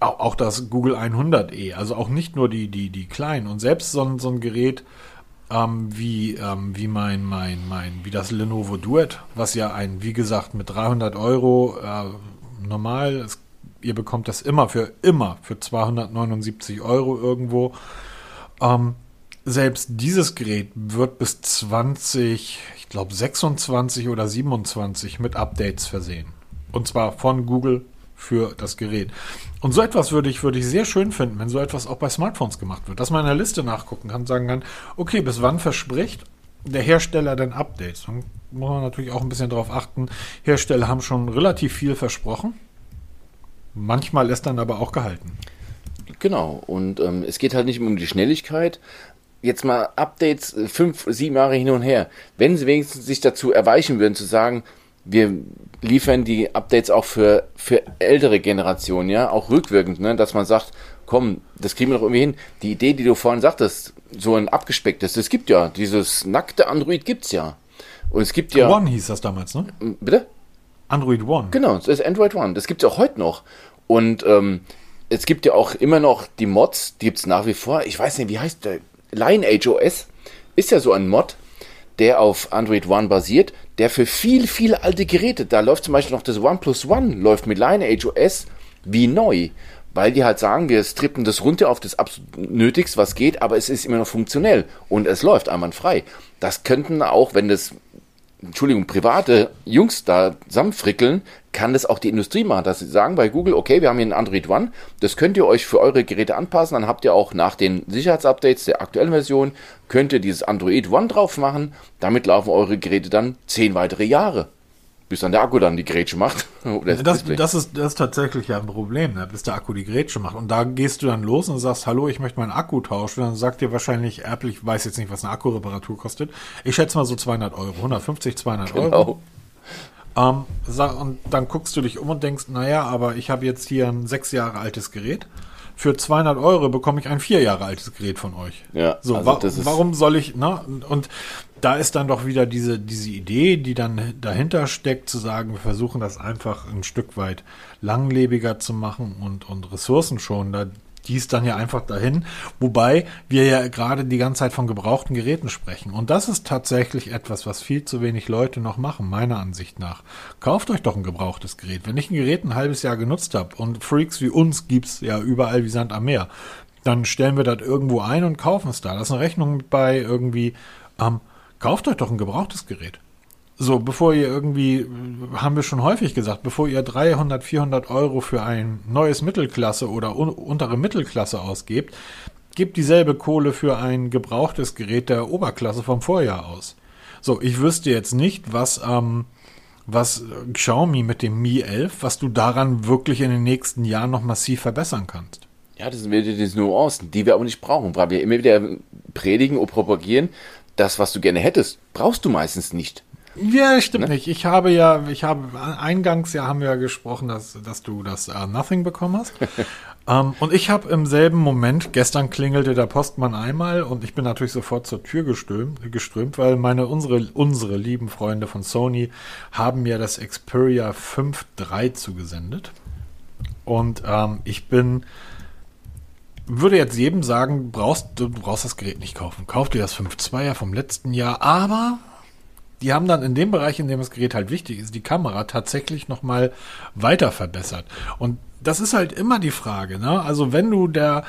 Auch, das Google 100e, also auch nicht nur die, die, die kleinen. Und selbst so, so ein Gerät ähm, wie, ähm, wie mein, mein, mein, wie das Lenovo Duet, was ja ein, wie gesagt, mit 300 Euro äh, normal, es, ihr bekommt das immer für, immer für 279 Euro irgendwo. Ähm, selbst dieses Gerät wird bis 20, ich glaube 26 oder 27 mit Updates versehen. Und zwar von Google für das Gerät. Und so etwas würde ich, würde ich sehr schön finden, wenn so etwas auch bei Smartphones gemacht wird, dass man in der Liste nachgucken kann, sagen kann, okay, bis wann verspricht der Hersteller denn Updates? Dann muss man natürlich auch ein bisschen darauf achten. Hersteller haben schon relativ viel versprochen. Manchmal ist dann aber auch gehalten. Genau, und ähm, es geht halt nicht um die Schnelligkeit. Jetzt mal Updates äh, fünf, sieben Jahre hin und her. Wenn sie wenigstens sich dazu erweichen würden, zu sagen, wir liefern die Updates auch für, für ältere Generationen, ja, auch rückwirkend, ne, dass man sagt, komm, das kriegen wir doch irgendwie hin. Die Idee, die du vorhin sagtest, so ein abgespecktes, das gibt ja, dieses nackte Android gibt's ja. Und es gibt ja. One hieß das damals, ne? Bitte? Android One. Genau, das ist Android One. Das gibt's auch heute noch. Und ähm, es gibt ja auch immer noch die Mods, die gibt's nach wie vor. Ich weiß nicht, wie heißt der? Lineage OS ist ja so ein Mod, der auf Android One basiert, der für viel, viele alte Geräte, da läuft zum Beispiel noch das OnePlus One, läuft mit Lineage OS wie neu. Weil die halt sagen, wir strippen das runter auf das absolut Nötigste, was geht, aber es ist immer noch funktionell und es läuft einwandfrei. Das könnten auch, wenn das Entschuldigung, private Jungs da zusammenfrickeln, kann das auch die Industrie machen, dass sie sagen bei Google, okay, wir haben hier ein Android One, das könnt ihr euch für eure Geräte anpassen, dann habt ihr auch nach den Sicherheitsupdates der aktuellen Version, könnt ihr dieses Android One drauf machen, damit laufen eure Geräte dann zehn weitere Jahre bis dann der Akku dann die Grätsche macht. das, das, das, ist, das ist tatsächlich ja ein Problem, ne? bis der Akku die Grätsche macht. Und da gehst du dann los und sagst, hallo, ich möchte meinen Akku tauschen. Dann sagt dir wahrscheinlich Apple, ich weiß jetzt nicht, was eine Akkureparatur kostet. Ich schätze mal so 200 Euro, 150, 200 genau. Euro. Ähm, und dann guckst du dich um und denkst, naja, aber ich habe jetzt hier ein sechs Jahre altes Gerät für 200 Euro bekomme ich ein vier Jahre altes Gerät von euch. Ja, so, also wa warum soll ich, ne? Und da ist dann doch wieder diese, diese Idee, die dann dahinter steckt, zu sagen, wir versuchen das einfach ein Stück weit langlebiger zu machen und, und ressourcenschonender dies dann ja einfach dahin. Wobei wir ja gerade die ganze Zeit von gebrauchten Geräten sprechen. Und das ist tatsächlich etwas, was viel zu wenig Leute noch machen, meiner Ansicht nach. Kauft euch doch ein gebrauchtes Gerät. Wenn ich ein Gerät ein halbes Jahr genutzt habe und Freaks wie uns gibt's ja überall wie Sand am Meer, dann stellen wir das irgendwo ein und kaufen es da. Das ist eine Rechnung bei irgendwie, ähm, kauft euch doch ein gebrauchtes Gerät. So, bevor ihr irgendwie, haben wir schon häufig gesagt, bevor ihr 300, 400 Euro für ein neues Mittelklasse oder un untere Mittelklasse ausgebt, gebt dieselbe Kohle für ein gebrauchtes Gerät der Oberklasse vom Vorjahr aus. So, ich wüsste jetzt nicht, was, ähm, was Xiaomi mit dem Mi 11, was du daran wirklich in den nächsten Jahren noch massiv verbessern kannst. Ja, das sind wieder diese Nuancen, die wir aber nicht brauchen, weil wir immer wieder predigen und propagieren, das, was du gerne hättest, brauchst du meistens nicht. Ja, stimmt ne? nicht. Ich habe ja, ich habe eingangs ja haben wir ja gesprochen, dass, dass du das uh, Nothing bekommen hast. um, ähm, und ich habe im selben Moment, gestern klingelte der Postmann einmal und ich bin natürlich sofort zur Tür geströmt, geströmt weil meine unsere unsere lieben Freunde von Sony haben mir das Xperia 5.3 zugesendet. Und ähm, ich bin würde jetzt jedem sagen, brauchst, du brauchst das Gerät nicht kaufen. Kauf dir das 5.2er vom letzten Jahr, aber die haben dann in dem Bereich, in dem das Gerät halt wichtig ist, die Kamera tatsächlich nochmal weiter verbessert. Und das ist halt immer die Frage, ne? Also wenn du der,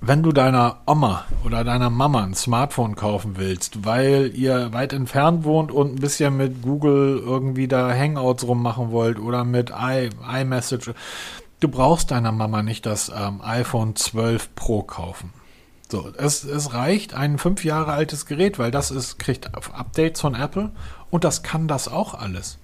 wenn du deiner Oma oder deiner Mama ein Smartphone kaufen willst, weil ihr weit entfernt wohnt und ein bisschen mit Google irgendwie da Hangouts rummachen wollt oder mit I, iMessage, du brauchst deiner Mama nicht das ähm, iPhone 12 Pro kaufen. So, es, es reicht ein fünf Jahre altes Gerät, weil das ist, kriegt Updates von Apple und das kann das auch alles.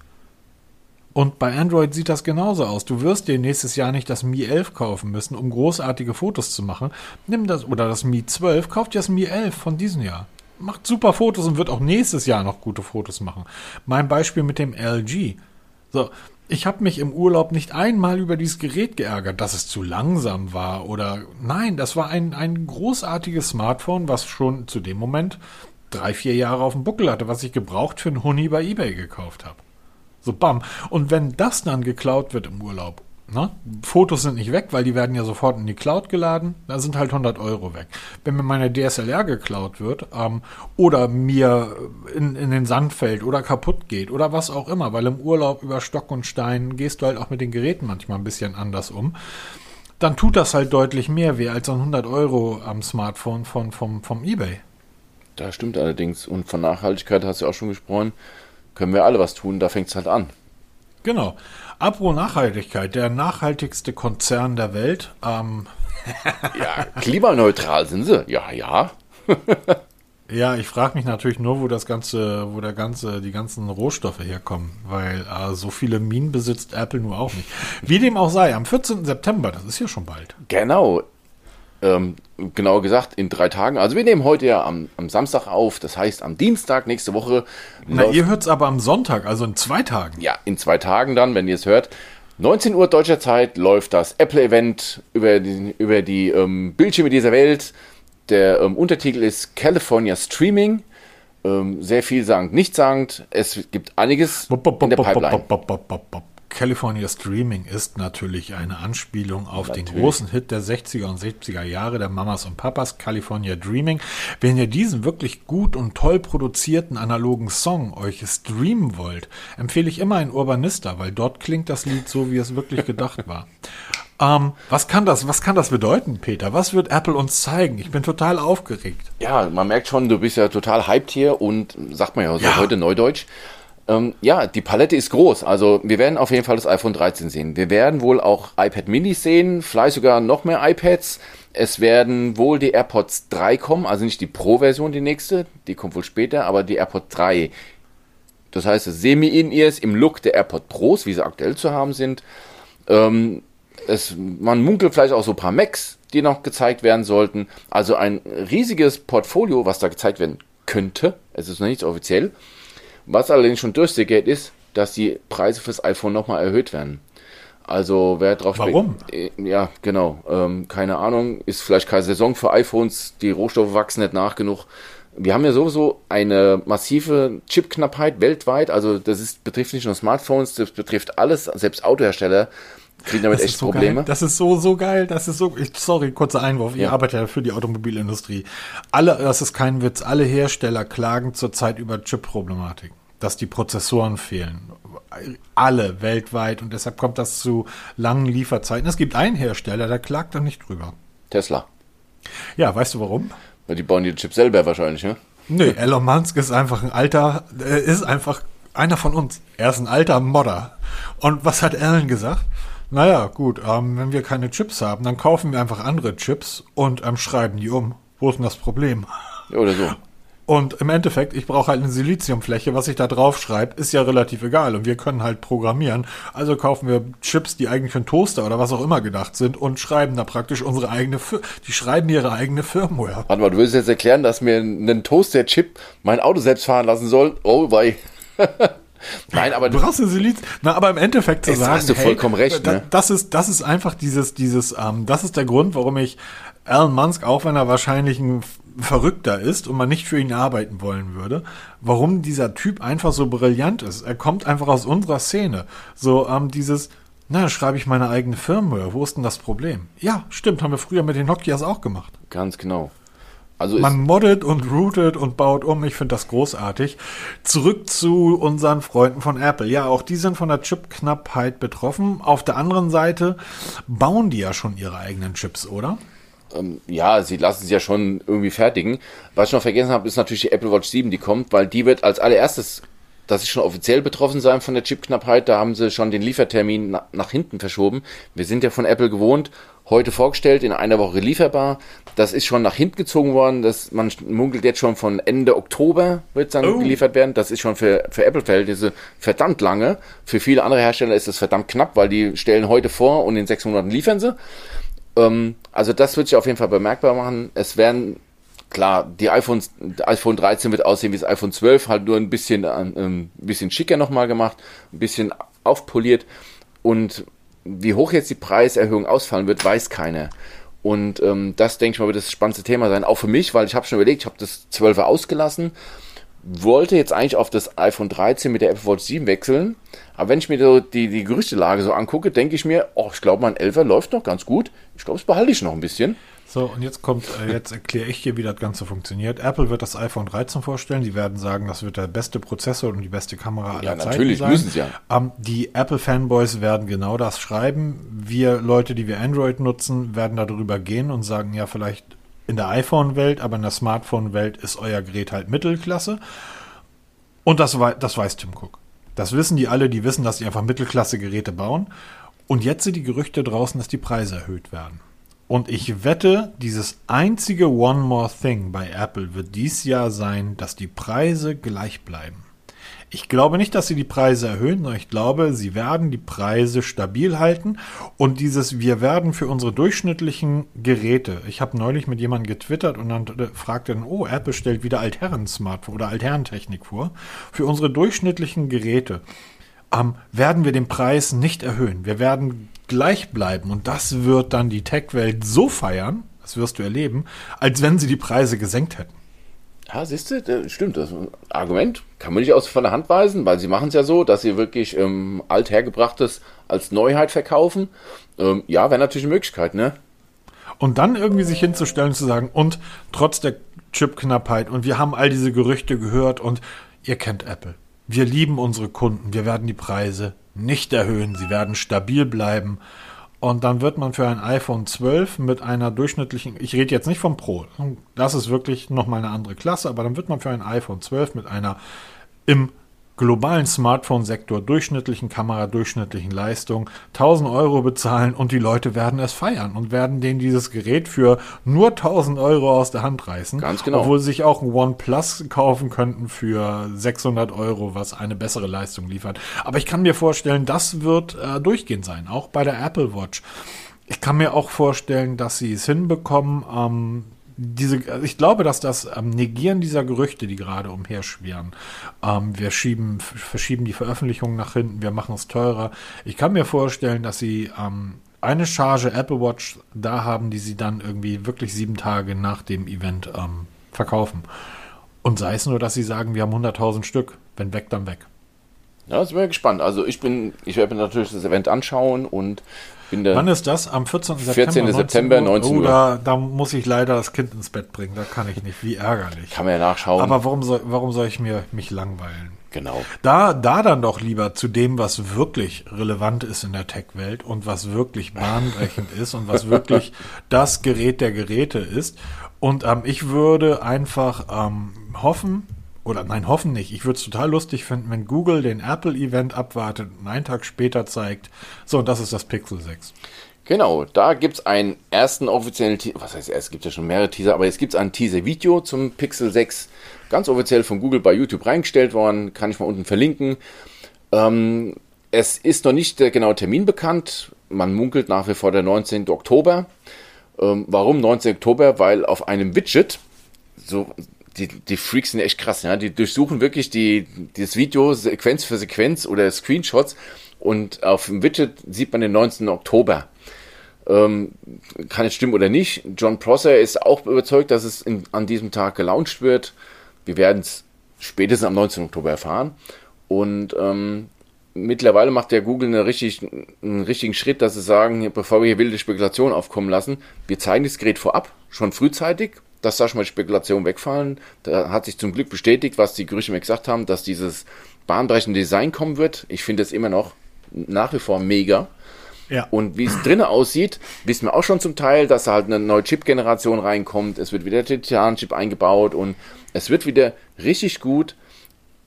Und bei Android sieht das genauso aus. Du wirst dir nächstes Jahr nicht das Mi 11 kaufen müssen, um großartige Fotos zu machen. Nimm das oder das Mi 12, kauf dir das Mi 11 von diesem Jahr. Macht super Fotos und wird auch nächstes Jahr noch gute Fotos machen. Mein Beispiel mit dem LG. So, ich habe mich im Urlaub nicht einmal über dieses Gerät geärgert, dass es zu langsam war oder nein, das war ein, ein großartiges Smartphone, was schon zu dem Moment drei, vier Jahre auf dem Buckel hatte, was ich gebraucht für einen Huni bei eBay gekauft habe. So bam. Und wenn das dann geklaut wird im Urlaub, ne? Fotos sind nicht weg, weil die werden ja sofort in die Cloud geladen, da sind halt 100 Euro weg. Wenn mir meine DSLR geklaut wird ähm, oder mir in, in den Sand fällt oder kaputt geht oder was auch immer, weil im Urlaub über Stock und Stein gehst du halt auch mit den Geräten manchmal ein bisschen anders um, dann tut das halt deutlich mehr weh als ein 100 Euro am Smartphone von, vom, vom eBay. Das stimmt allerdings. Und von Nachhaltigkeit hast du auch schon gesprochen können wir alle was tun, da fängt es halt an. Genau. Apro Nachhaltigkeit, der nachhaltigste Konzern der Welt. Ähm. ja, klimaneutral sind sie. Ja, ja. ja, ich frage mich natürlich nur, wo das ganze, wo der ganze, die ganzen Rohstoffe herkommen, weil äh, so viele Minen besitzt Apple nur auch nicht. Wie dem auch sei, am 14. September, das ist ja schon bald. Genau, ähm, genauer gesagt in drei Tagen. Also wir nehmen heute ja am, am Samstag auf, das heißt am Dienstag nächste Woche. Na, ihr hört es aber am Sonntag, also in zwei Tagen. Ja, in zwei Tagen dann, wenn ihr es hört. 19 Uhr deutscher Zeit läuft das Apple-Event über die, über die ähm, Bildschirme dieser Welt. Der ähm, Untertitel ist California Streaming. Ähm, sehr vielsagend, nichtssagend. Es gibt einiges in der Pipeline. California Streaming ist natürlich eine Anspielung auf natürlich. den großen Hit der 60er und 70er Jahre der Mamas und Papas, California Dreaming. Wenn ihr diesen wirklich gut und toll produzierten analogen Song euch streamen wollt, empfehle ich immer ein Urbanista, weil dort klingt das Lied so, wie es wirklich gedacht war. Ähm, was kann das, was kann das bedeuten, Peter? Was wird Apple uns zeigen? Ich bin total aufgeregt. Ja, man merkt schon, du bist ja total hyped hier und sagt man ja so ja. heute Neudeutsch. Ähm, ja, die Palette ist groß. Also wir werden auf jeden Fall das iPhone 13 sehen. Wir werden wohl auch iPad Minis sehen, vielleicht sogar noch mehr iPads. Es werden wohl die AirPods 3 kommen, also nicht die Pro-Version, die nächste, die kommt wohl später, aber die AirPods 3. Das heißt, Semi-In-Ears im Look der AirPod Pros, wie sie aktuell zu haben sind. Ähm, es, man munkelt vielleicht auch so ein paar Macs, die noch gezeigt werden sollten. Also ein riesiges Portfolio, was da gezeigt werden könnte. Es ist noch nicht offiziell. Was allerdings schon durchsickert ist, dass die Preise fürs iPhone nochmal erhöht werden. Also wer drauf Warum? Äh, ja, genau. Ähm, keine Ahnung. Ist vielleicht keine Saison für iPhones. Die Rohstoffe wachsen nicht nach genug. Wir haben ja sowieso eine massive Chipknappheit weltweit. Also das ist, betrifft nicht nur Smartphones, das betrifft alles. Selbst Autohersteller kriegen damit echt so Probleme. Geil. Das ist so, so geil. Das ist so, ich, sorry, kurzer Einwurf. Ja. Ihr arbeitet ja für die Automobilindustrie. Alle, das ist kein Witz, alle Hersteller klagen zurzeit über Chip-Problematik, dass die Prozessoren fehlen. Alle weltweit und deshalb kommt das zu langen Lieferzeiten. Es gibt einen Hersteller, der klagt da nicht drüber. Tesla. Ja, weißt du warum? Weil die bauen die Chips selber wahrscheinlich, ne? Nee, Elon Musk ist einfach ein alter, er ist einfach einer von uns. Er ist ein alter Modder. Und was hat Alan gesagt? Naja, gut, ähm, wenn wir keine Chips haben, dann kaufen wir einfach andere Chips und ähm, schreiben die um. Wo ist denn das Problem? Oder so. Und im Endeffekt, ich brauche halt eine Siliziumfläche. Was ich da drauf schreibe, ist ja relativ egal. Und wir können halt programmieren. Also kaufen wir Chips, die eigentlich für einen Toaster oder was auch immer gedacht sind und schreiben da praktisch unsere eigene, Fir die schreiben ihre eigene Firmware. Warte mal, du willst jetzt erklären, dass mir ein Toaster-Chip mein Auto selbst fahren lassen soll? Oh, wei. Nein, aber du brauchst eine Siliz. Na, aber im Endeffekt zu sagen, hast du vollkommen hey, recht. Ne? Das ist, das ist einfach dieses, dieses, ähm, das ist der Grund, warum ich Alan Musk, auch wenn er wahrscheinlich ein Verrückter ist und man nicht für ihn arbeiten wollen würde, warum dieser Typ einfach so brillant ist. Er kommt einfach aus unserer Szene. So, ähm, dieses, na, schreibe ich meine eigene Firmware. Wo ist denn das Problem? Ja, stimmt, haben wir früher mit den Nokias auch gemacht. Ganz genau. Also Man moddet und routet und baut um. Ich finde das großartig. Zurück zu unseren Freunden von Apple. Ja, auch die sind von der Chipknappheit betroffen. Auf der anderen Seite bauen die ja schon ihre eigenen Chips, oder? ähm, ja, sie lassen es ja schon irgendwie fertigen. Was ich noch vergessen habe, ist natürlich die Apple Watch 7, die kommt, weil die wird als allererstes, das ist schon offiziell betroffen sein von der Chipknappheit, da haben sie schon den Liefertermin na, nach hinten verschoben. Wir sind ja von Apple gewohnt, heute vorgestellt, in einer Woche lieferbar. Das ist schon nach hinten gezogen worden. Das, man munkelt jetzt schon von Ende Oktober wird es dann oh. geliefert werden. Das ist schon für, für Apple-Verhältnisse verdammt lange. Für viele andere Hersteller ist das verdammt knapp, weil die stellen heute vor und in sechs Monaten liefern sie. Ähm, also das wird sich auf jeden Fall bemerkbar machen. Es werden klar, die iPhones, iPhone 13 wird aussehen wie das iPhone 12, halt nur ein bisschen, ähm, ein bisschen schicker nochmal gemacht, ein bisschen aufpoliert. Und wie hoch jetzt die Preiserhöhung ausfallen wird, weiß keiner. Und ähm, das, denke ich mal, wird das spannendste Thema sein. Auch für mich, weil ich habe schon überlegt, ich habe das 12er ausgelassen, wollte jetzt eigentlich auf das iPhone 13 mit der Apple Watch 7 wechseln. Aber wenn ich mir so die, die Gerüchtelage so angucke, denke ich mir, oh, ich glaube, mein 11er läuft noch ganz gut. Ich glaube, das behalte ich noch ein bisschen. So, und jetzt kommt, äh, jetzt erkläre ich dir, wie das Ganze funktioniert. Apple wird das iPhone 13 vorstellen. Sie werden sagen, das wird der beste Prozessor und die beste Kamera aller ja, Zeiten natürlich sein. müssen sie ja. Ähm, die Apple-Fanboys werden genau das schreiben. Wir Leute, die wir Android nutzen, werden darüber gehen und sagen, ja, vielleicht in der iPhone-Welt, aber in der Smartphone-Welt ist euer Gerät halt Mittelklasse. Und das, das weiß Tim Cook. Das wissen die alle, die wissen, dass sie einfach Mittelklasse-Geräte bauen. Und jetzt sind die Gerüchte draußen, dass die Preise erhöht werden. Und ich wette, dieses einzige One More Thing bei Apple wird dies Jahr sein, dass die Preise gleich bleiben. Ich glaube nicht, dass sie die Preise erhöhen, sondern ich glaube, sie werden die Preise stabil halten. Und dieses, wir werden für unsere durchschnittlichen Geräte, ich habe neulich mit jemandem getwittert und dann fragte dann, oh, Apple stellt wieder Altherren-Smartphone oder Altherrentechnik vor. Für unsere durchschnittlichen Geräte ähm, werden wir den Preis nicht erhöhen. Wir werden gleich bleiben. Und das wird dann die Tech-Welt so feiern, das wirst du erleben, als wenn sie die Preise gesenkt hätten. Ja, siehst du, stimmt. Das Argument kann man nicht aus von der Hand weisen, weil sie machen es ja so, dass sie wirklich ähm, althergebrachtes als Neuheit verkaufen. Ähm, ja, wäre natürlich eine Möglichkeit, ne? Und dann irgendwie sich hinzustellen und zu sagen, und trotz der Chipknappheit und wir haben all diese Gerüchte gehört und ihr kennt Apple. Wir lieben unsere Kunden, wir werden die Preise nicht erhöhen, sie werden stabil bleiben. Und dann wird man für ein iPhone 12 mit einer durchschnittlichen, ich rede jetzt nicht vom Pro, das ist wirklich nochmal eine andere Klasse, aber dann wird man für ein iPhone 12 mit einer im globalen Smartphone-Sektor durchschnittlichen Kamera, durchschnittlichen Leistung 1000 Euro bezahlen und die Leute werden es feiern und werden denen dieses Gerät für nur 1000 Euro aus der Hand reißen. Ganz genau. Obwohl sie sich auch ein OnePlus kaufen könnten für 600 Euro, was eine bessere Leistung liefert. Aber ich kann mir vorstellen, das wird äh, durchgehend sein, auch bei der Apple Watch. Ich kann mir auch vorstellen, dass sie es hinbekommen, ähm, diese, also ich glaube, dass das ähm, Negieren dieser Gerüchte, die gerade umherschwirren, ähm, wir schieben, verschieben die Veröffentlichung nach hinten, wir machen es teurer. Ich kann mir vorstellen, dass sie ähm, eine Charge Apple Watch da haben, die sie dann irgendwie wirklich sieben Tage nach dem Event ähm, verkaufen. Und sei es nur, dass sie sagen, wir haben 100.000 Stück, wenn weg, dann weg. Ja, das ich gespannt. Also ich bin, ich werde mir natürlich das Event anschauen und bin der. Wann ist das? Am 14. September? 14. 19 September, 19 Uhr. Oh, da, da, muss ich leider das Kind ins Bett bringen. Da kann ich nicht. Wie ärgerlich. Kann man ja nachschauen. Aber warum soll, warum soll ich mir mich langweilen? Genau. Da, da dann doch lieber zu dem, was wirklich relevant ist in der Tech-Welt und was wirklich bahnbrechend ist und was wirklich das Gerät der Geräte ist. Und ähm, ich würde einfach ähm, hoffen, oder nein, hoffen nicht. Ich würde es total lustig finden, wenn Google den Apple-Event abwartet und einen Tag später zeigt, so, und das ist das Pixel 6. Genau, da gibt es einen ersten offiziellen Teaser, was heißt, es gibt ja schon mehrere Teaser, aber jetzt gibt es ein Teaser-Video zum Pixel 6, ganz offiziell von Google bei YouTube reingestellt worden, kann ich mal unten verlinken. Ähm, es ist noch nicht der genaue Termin bekannt, man munkelt nach wie vor der 19. Oktober. Ähm, warum 19. Oktober? Weil auf einem Widget, so die, die Freaks sind echt krass, ja. Die durchsuchen wirklich die, das Video Sequenz für Sequenz oder Screenshots und auf dem Widget sieht man den 19. Oktober. Ähm, kann es stimmen oder nicht. John Prosser ist auch überzeugt, dass es in, an diesem Tag gelauncht wird. Wir werden es spätestens am 19. Oktober erfahren. Und ähm, mittlerweile macht der Google eine richtig, einen richtigen Schritt, dass sie sagen, bevor wir hier wilde Spekulationen aufkommen lassen, wir zeigen das Gerät vorab, schon frühzeitig, dass da schon mal Spekulationen wegfallen. Da hat sich zum Glück bestätigt, was die Gerüchte mir gesagt haben, dass dieses bahnbrechende Design kommen wird. Ich finde es immer noch nach wie vor mega. Ja. Und wie es drinnen aussieht, wissen wir auch schon zum Teil, dass da halt eine neue Chip-Generation reinkommt. Es wird wieder Titan-Chip eingebaut und es wird wieder richtig gut.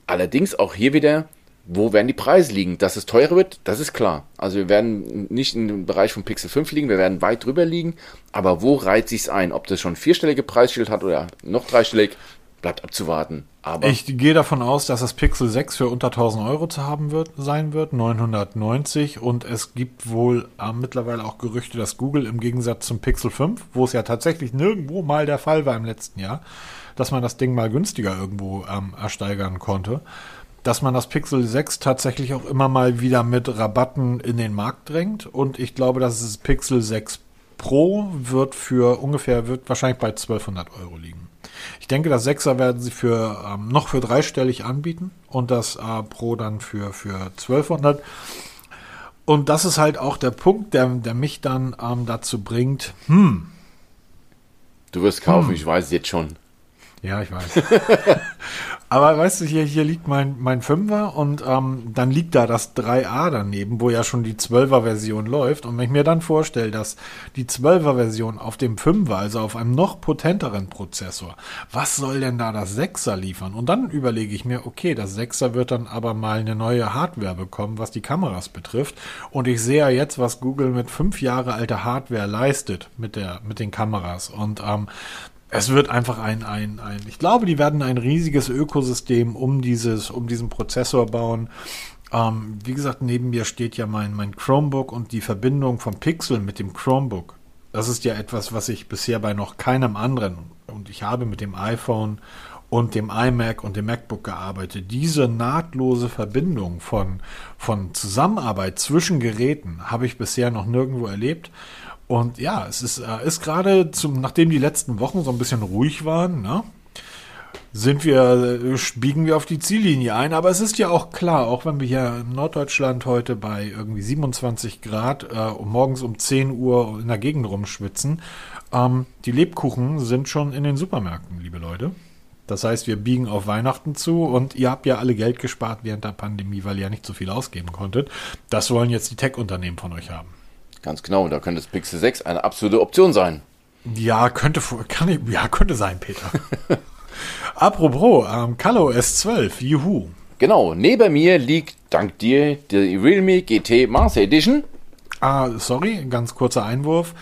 Allerdings auch hier wieder, wo werden die Preise liegen? Dass es teurer wird, das ist klar. Also wir werden nicht im Bereich von Pixel 5 liegen, wir werden weit drüber liegen. Aber wo reiht sich's ein? Ob das schon vierstellige Preisschild hat oder noch dreistellig, bleibt abzuwarten. Aber ich gehe davon aus, dass das Pixel 6 für unter 1000 Euro zu haben wird, sein wird, 990. Und es gibt wohl äh, mittlerweile auch Gerüchte, dass Google im Gegensatz zum Pixel 5, wo es ja tatsächlich nirgendwo mal der Fall war im letzten Jahr, dass man das Ding mal günstiger irgendwo ähm, ersteigern konnte, dass man das Pixel 6 tatsächlich auch immer mal wieder mit Rabatten in den Markt drängt. Und ich glaube, dass das Pixel 6 Pro wird für ungefähr, wird wahrscheinlich bei 1200 Euro liegen. Ich denke, das 6er werden sie für ähm, noch für dreistellig anbieten und das äh, Pro dann für, für 1200. Und das ist halt auch der Punkt, der, der mich dann ähm, dazu bringt, hm. Du wirst kaufen, hm. ich weiß jetzt schon. Ja, ich weiß. Aber weißt du, hier, hier liegt mein, mein Fünfer und ähm, dann liegt da das 3a daneben, wo ja schon die 12er Version läuft. Und wenn ich mir dann vorstelle, dass die 12er Version auf dem 5er, also auf einem noch potenteren Prozessor, was soll denn da das 6er liefern? Und dann überlege ich mir, okay, das 6er wird dann aber mal eine neue Hardware bekommen, was die Kameras betrifft. Und ich sehe ja jetzt, was Google mit fünf Jahre alter Hardware leistet mit der, mit den Kameras. Und ähm, es wird einfach ein, ein, ein, ich glaube, die werden ein riesiges Ökosystem um dieses, um diesen Prozessor bauen. Ähm, wie gesagt, neben mir steht ja mein, mein Chromebook und die Verbindung vom Pixel mit dem Chromebook. Das ist ja etwas, was ich bisher bei noch keinem anderen und ich habe mit dem iPhone und dem iMac und dem MacBook gearbeitet. Diese nahtlose Verbindung von, von Zusammenarbeit zwischen Geräten habe ich bisher noch nirgendwo erlebt. Und ja, es ist, äh, ist gerade nachdem die letzten Wochen so ein bisschen ruhig waren, ne, sind wir, äh, biegen wir auf die Ziellinie ein. Aber es ist ja auch klar, auch wenn wir hier in Norddeutschland heute bei irgendwie 27 Grad äh, morgens um 10 Uhr in der Gegend rumschwitzen, ähm, die Lebkuchen sind schon in den Supermärkten, liebe Leute. Das heißt, wir biegen auf Weihnachten zu und ihr habt ja alle Geld gespart während der Pandemie, weil ihr ja nicht so viel ausgeben konntet. Das wollen jetzt die Tech-Unternehmen von euch haben. Ganz genau, da könnte das Pixel 6 eine absolute Option sein. Ja, könnte, kann ich, ja, könnte sein, Peter. Apropos, ähm, Kalo S12, juhu. Genau, neben mir liegt dank dir die Realme GT Mars Edition. Ah, sorry, ganz kurzer Einwurf.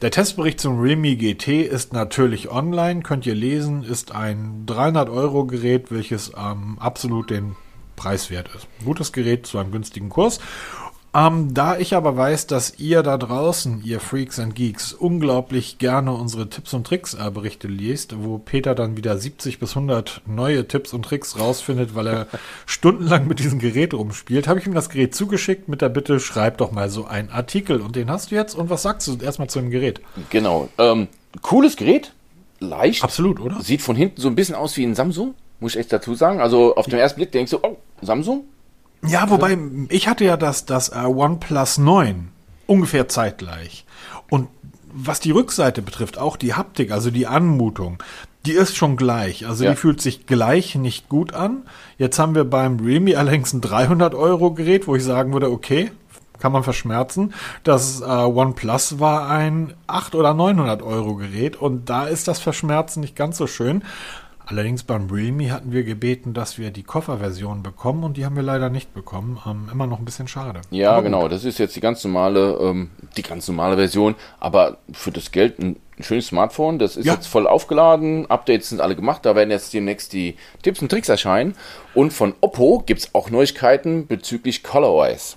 Der Testbericht zum Realme GT ist natürlich online, könnt ihr lesen, ist ein 300 Euro Gerät, welches ähm, absolut den Preis wert ist. Gutes Gerät zu einem günstigen Kurs ähm, da ich aber weiß, dass ihr da draußen, ihr Freaks and Geeks, unglaublich gerne unsere Tipps und Tricks äh, Berichte liest, wo Peter dann wieder 70 bis 100 neue Tipps und Tricks rausfindet, weil er stundenlang mit diesem Gerät rumspielt, habe ich ihm das Gerät zugeschickt mit der Bitte, schreib doch mal so einen Artikel und den hast du jetzt. Und was sagst du erstmal zu dem Gerät? Genau. Ähm, cooles Gerät, leicht. Absolut, oder? Sieht von hinten so ein bisschen aus wie ein Samsung, muss ich echt dazu sagen. Also auf den ersten Blick denkst du, oh, Samsung? Ja, wobei, ich hatte ja das, das uh, OnePlus 9 ungefähr zeitgleich. Und was die Rückseite betrifft, auch die Haptik, also die Anmutung, die ist schon gleich. Also ja. die fühlt sich gleich nicht gut an. Jetzt haben wir beim Realme allerdings ein 300 Euro Gerät, wo ich sagen würde, okay, kann man verschmerzen. Das äh, OnePlus war ein 8 oder 900 Euro Gerät und da ist das Verschmerzen nicht ganz so schön. Allerdings beim Realme hatten wir gebeten, dass wir die Kofferversion bekommen und die haben wir leider nicht bekommen. Ähm, immer noch ein bisschen schade. Ja, genau. Das ist jetzt die ganz normale, ähm, die ganz normale Version. Aber für das Geld ein, schönes Smartphone. Das ist ja. jetzt voll aufgeladen. Updates sind alle gemacht. Da werden jetzt demnächst die Tipps und Tricks erscheinen. Und von Oppo gibt es auch Neuigkeiten bezüglich ColorOS.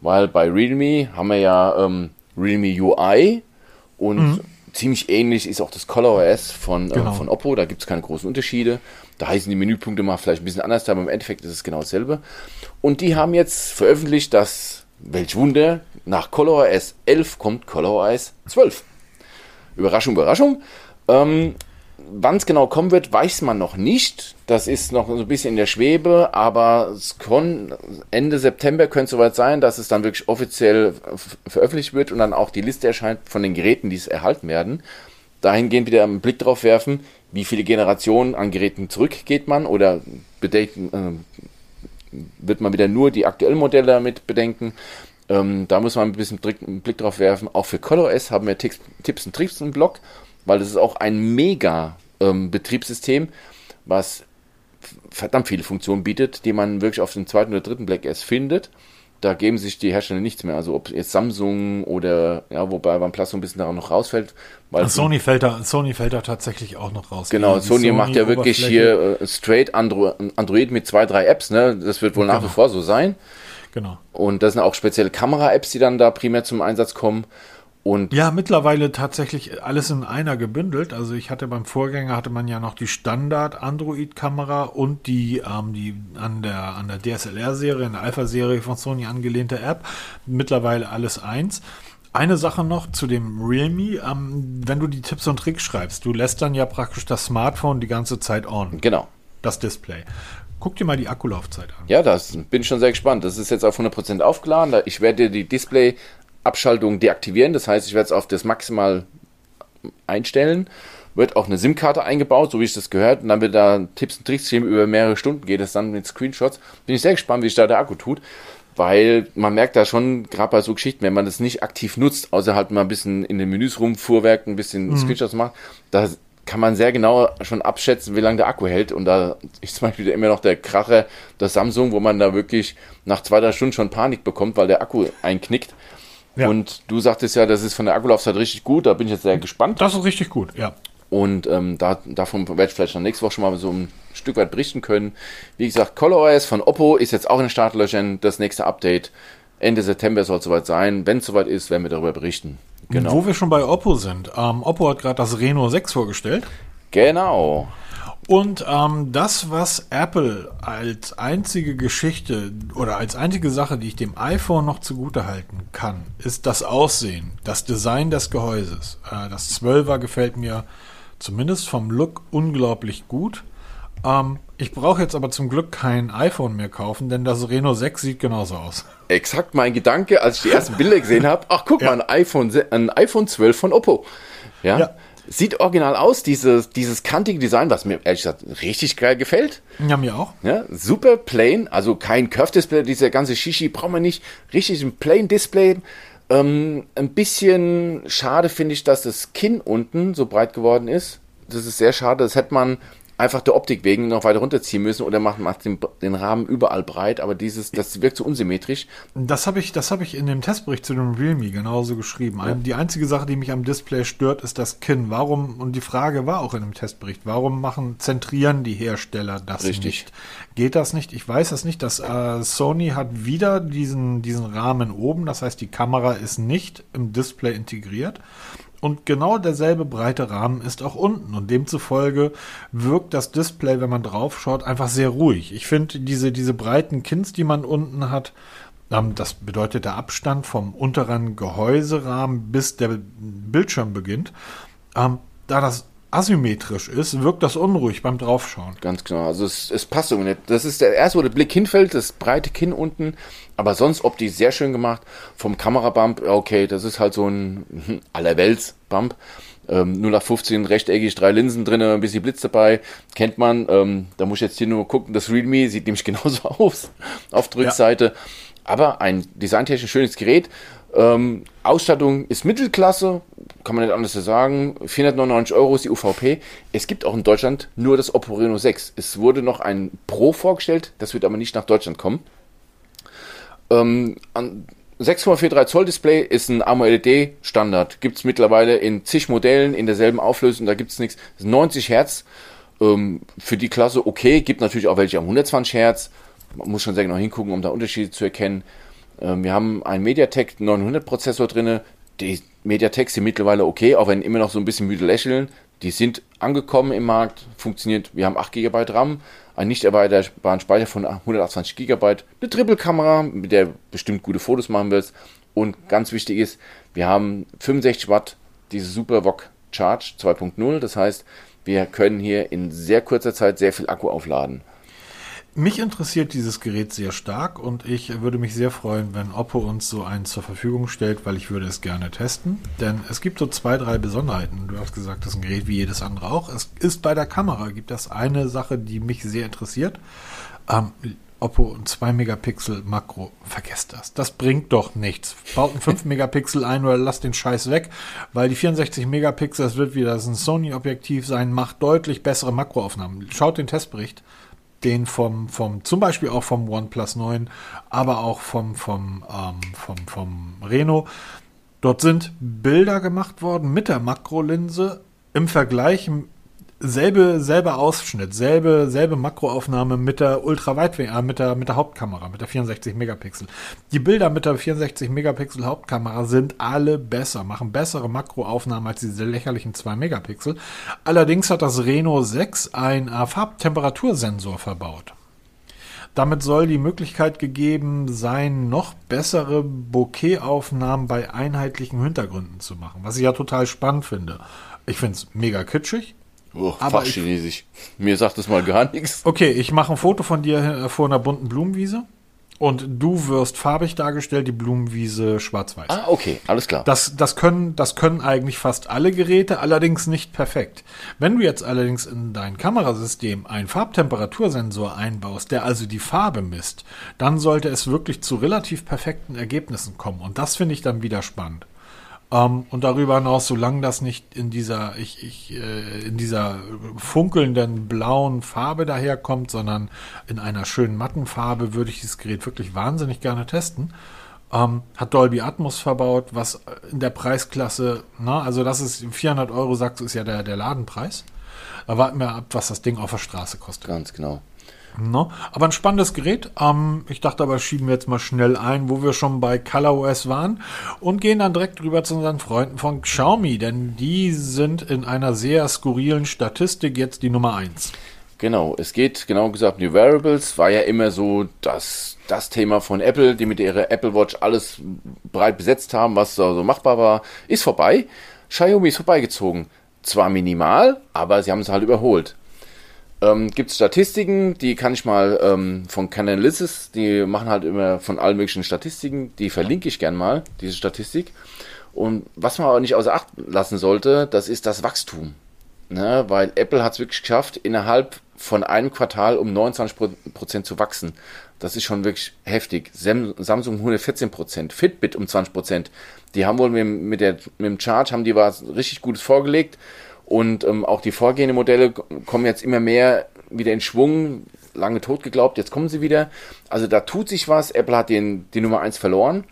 Weil bei Realme haben wir ja ähm, Realme UI und mhm ziemlich ähnlich ist auch das ColorOS von, äh, genau. äh, von Oppo. Da gibt es keine großen Unterschiede. Da heißen die Menüpunkte mal vielleicht ein bisschen anders, aber im Endeffekt ist es genau dasselbe. Und die haben jetzt veröffentlicht, dass, welch Wunder, nach ColorOS 11 kommt ColorOS 12. Überraschung, Überraschung. Ähm, Wann es genau kommen wird, weiß man noch nicht. Das ist noch so ein bisschen in der Schwebe, aber es kann, Ende September könnte es soweit sein, dass es dann wirklich offiziell veröffentlicht wird und dann auch die Liste erscheint von den Geräten, die es erhalten werden. Dahingehend wieder einen Blick drauf werfen, wie viele Generationen an Geräten zurückgeht man oder bedenken, äh, wird man wieder nur die aktuellen Modelle damit bedenken. Ähm, da muss man ein bisschen einen Blick drauf werfen. Auch für ColorOS haben wir Tipps, Tipps und Tricks im Blog, weil das ist auch ein mega ähm, Betriebssystem, was verdammt viele Funktionen bietet, die man wirklich auf dem zweiten oder dritten Black S findet. Da geben sich die Hersteller nichts mehr. Also ob jetzt Samsung oder ja, wobei OnePlus so ein bisschen daran noch rausfällt. Weil Sony fällt da, Sony fällt da tatsächlich auch noch raus. Genau, Sony, Sony, macht ja wirklich hier äh, straight Andro Android mit zwei, drei Apps. Ne, das wird wohl genau. nach wie vor so sein. Genau. Und das sind auch spezielle Kamera-Apps, die dann da primär zum Einsatz kommen. Und ja, mittlerweile tatsächlich alles in einer gebündelt. Also ich hatte beim Vorgänger hatte man ja noch die Standard Android-Kamera und die, ähm, die an der, an der DSLR-Serie, in der Alpha-Serie von Sony angelehnte App. Mittlerweile alles eins. Eine Sache noch zu dem Realme, ähm, wenn du die Tipps und Tricks schreibst, du lässt dann ja praktisch das Smartphone die ganze Zeit on. Genau. Das Display. Guck dir mal die Akkulaufzeit an. Ja, das bin ich schon sehr gespannt. Das ist jetzt auf 100% aufgeladen. Ich werde die Display Abschaltung deaktivieren. Das heißt, ich werde es auf das maximal einstellen. Wird auch eine SIM-Karte eingebaut, so wie ich das gehört. Und dann wird da Tipps und Tricks geben über mehrere Stunden, geht es dann mit Screenshots. Bin ich sehr gespannt, wie sich da der Akku tut. Weil man merkt da schon, gerade bei so Geschichten, wenn man das nicht aktiv nutzt, außer halt mal ein bisschen in den Menüs rumfuhrwerkt, ein bisschen mhm. Screenshots macht, da kann man sehr genau schon abschätzen, wie lange der Akku hält. Und da ist zum Beispiel immer noch der Kracher der Samsung, wo man da wirklich nach zwei, drei Stunden schon Panik bekommt, weil der Akku einknickt. Ja. Und du sagtest ja, das ist von der Akkulaufzeit richtig gut. Da bin ich jetzt sehr gespannt. Das ist richtig gut, ja. Und ähm, da, davon werde ich vielleicht dann nächste Woche schon mal so ein Stück weit berichten können. Wie gesagt, ColorOS von Oppo ist jetzt auch in den Startlöchern. Das nächste Update Ende September soll es soweit sein. Wenn es soweit ist, werden wir darüber berichten. Genau. Wo wir schon bei Oppo sind. Ähm, Oppo hat gerade das Reno 6 vorgestellt. Genau. Und ähm, das, was Apple als einzige Geschichte oder als einzige Sache, die ich dem iPhone noch zugute halten kann, ist das Aussehen, das Design des Gehäuses. Äh, das 12er gefällt mir zumindest vom Look unglaublich gut. Ähm, ich brauche jetzt aber zum Glück kein iPhone mehr kaufen, denn das Reno 6 sieht genauso aus. Exakt mein Gedanke, als ich die ersten Bilder gesehen habe. Ach, guck ja. mal, ein iPhone, ein iPhone 12 von Oppo. Ja. ja. Sieht original aus, dieses, dieses kantige Design, was mir ehrlich gesagt richtig geil gefällt. Ja, mir auch. Ja, super plain, also kein Curve-Display, dieser ganze Shishi braucht man nicht. Richtig ein plain Display. Ähm, ein bisschen schade finde ich, dass das Kinn unten so breit geworden ist. Das ist sehr schade. Das hätte man einfach der Optik wegen noch weiter runterziehen müssen oder macht, macht den, den, Rahmen überall breit, aber dieses, das wirkt so unsymmetrisch. Das habe ich, das habe ich in dem Testbericht zu dem Realme genauso geschrieben. Ja. Die einzige Sache, die mich am Display stört, ist das Kinn. Warum, und die Frage war auch in dem Testbericht, warum machen, zentrieren die Hersteller das Richtig. nicht? Geht das nicht? Ich weiß das nicht. Das, äh, Sony hat wieder diesen, diesen Rahmen oben, das heißt, die Kamera ist nicht im Display integriert. Und genau derselbe breite Rahmen ist auch unten und demzufolge wirkt das Display, wenn man drauf schaut, einfach sehr ruhig. Ich finde diese, diese breiten Kins, die man unten hat, ähm, das bedeutet der Abstand vom unteren Gehäuserahmen bis der Bildschirm beginnt. Ähm, da das asymmetrisch ist, wirkt das unruhig beim Draufschauen. Ganz genau. Also es, es passt irgendwie nicht. Das ist der erste, wo der Blick hinfällt, das breite Kinn unten. Aber sonst optisch sehr schön gemacht. Vom Kamerabump, okay, das ist halt so ein Allerwelts-Bump. Ähm, 0 nach 15, rechteckig, drei Linsen drin, ein bisschen Blitz dabei. Kennt man. Ähm, da muss ich jetzt hier nur gucken. Das Realme sieht nämlich genauso aus auf der Rückseite. Ja. Aber ein designtechnisch schönes Gerät. Ähm, Ausstattung ist Mittelklasse, kann man nicht anders sagen. 499 Euro ist die UVP. Es gibt auch in Deutschland nur das Oppo Reno 6. Es wurde noch ein Pro vorgestellt, das wird aber nicht nach Deutschland kommen. Ähm, 6,43 Zoll Display ist ein AMOLED Standard. Gibt es mittlerweile in zig Modellen in derselben Auflösung, da gibt es nichts. 90 Hertz ähm, für die Klasse okay. Gibt natürlich auch welche am 120 Hertz. Man muss schon sehr genau hingucken, um da Unterschiede zu erkennen. Ähm, wir haben einen MediaTek 900 Prozessor drin. Die MediaTeks sind mittlerweile okay, auch wenn immer noch so ein bisschen müde lächeln. Die sind angekommen im Markt, funktioniert. Wir haben 8 GB RAM, einen nicht erweiterbaren Speicher von 128 GB, eine Triple-Kamera, mit der bestimmt gute Fotos machen wirst. Und ganz wichtig ist, wir haben 65 Watt, diese Super VOOC Charge 2.0. Das heißt, wir können hier in sehr kurzer Zeit sehr viel Akku aufladen. Mich interessiert dieses Gerät sehr stark und ich würde mich sehr freuen, wenn Oppo uns so eins zur Verfügung stellt, weil ich würde es gerne testen. Denn es gibt so zwei, drei Besonderheiten. Du hast gesagt, das ist ein Gerät wie jedes andere auch. Es ist bei der Kamera, gibt es eine Sache, die mich sehr interessiert. Ähm, Oppo ein 2 Megapixel Makro, vergesst das. Das bringt doch nichts. Baut ein 5 Megapixel ein oder lasst den Scheiß weg, weil die 64 Megapixel, das wird wieder das ein Sony-Objektiv sein, macht deutlich bessere Makroaufnahmen. Schaut den Testbericht, den vom, vom, zum Beispiel auch vom OnePlus 9, aber auch vom, vom, ähm, vom, vom Reno. Dort sind Bilder gemacht worden mit der Makrolinse im Vergleich selbe, selbe Ausschnitt, selbe, selbe Makroaufnahme mit der Ultraweitwinkel, äh, mit der, mit der Hauptkamera, mit der 64 Megapixel. Die Bilder mit der 64 Megapixel Hauptkamera sind alle besser, machen bessere Makroaufnahmen als diese lächerlichen 2 Megapixel. Allerdings hat das Reno 6 ein äh, Farbtemperatursensor verbaut. Damit soll die Möglichkeit gegeben sein, noch bessere Bokeh-Aufnahmen bei einheitlichen Hintergründen zu machen, was ich ja total spannend finde. Ich finde es mega kitschig, Oh, Fachchinesisch. Mir sagt das mal gar nichts. Okay, ich mache ein Foto von dir äh, vor einer bunten Blumenwiese und du wirst farbig dargestellt, die Blumenwiese schwarz-weiß. Ah, okay, alles klar. Das, das, können, das können eigentlich fast alle Geräte, allerdings nicht perfekt. Wenn du jetzt allerdings in dein Kamerasystem einen Farbtemperatursensor einbaust, der also die Farbe misst, dann sollte es wirklich zu relativ perfekten Ergebnissen kommen. Und das finde ich dann wieder spannend. Um, ähm, und darüber hinaus, solange das nicht in dieser, ich, ich, äh, in dieser funkelnden blauen Farbe daherkommt, sondern in einer schönen matten Farbe, würde ich dieses Gerät wirklich wahnsinnig gerne testen. Um, ähm, hat Dolby Atmos verbaut, was in der Preisklasse, na, also das ist 400 Euro, sagst du, ist ja der, der Ladenpreis. Da warten wir ab, was das Ding auf der Straße kostet. Ganz genau. No, aber ein spannendes Gerät. Ähm, ich dachte aber, schieben wir jetzt mal schnell ein, wo wir schon bei ColorOS waren und gehen dann direkt rüber zu unseren Freunden von Xiaomi, denn die sind in einer sehr skurrilen Statistik jetzt die Nummer 1. Genau, es geht genau gesagt die Wearables, war ja immer so das, das Thema von Apple, die mit ihrer Apple Watch alles breit besetzt haben, was so machbar war, ist vorbei. Xiaomi ist vorbeigezogen. Zwar minimal, aber sie haben es halt überholt. Ähm, Gibt Statistiken, die kann ich mal ähm, von Canalisis, die machen halt immer von allen möglichen Statistiken, die verlinke ich gern mal, diese Statistik. Und was man aber nicht außer Acht lassen sollte, das ist das Wachstum. Ne? Weil Apple hat es wirklich geschafft, innerhalb von einem Quartal um 29% zu wachsen. Das ist schon wirklich heftig. Samsung 114%, Fitbit um 20%. Die haben wohl mit, mit, der, mit dem Charge, haben die was richtig Gutes vorgelegt und ähm, auch die vorgehenden Modelle kommen jetzt immer mehr wieder in Schwung. Lange tot geglaubt, jetzt kommen sie wieder. Also da tut sich was. Apple hat den, die Nummer 1 verloren.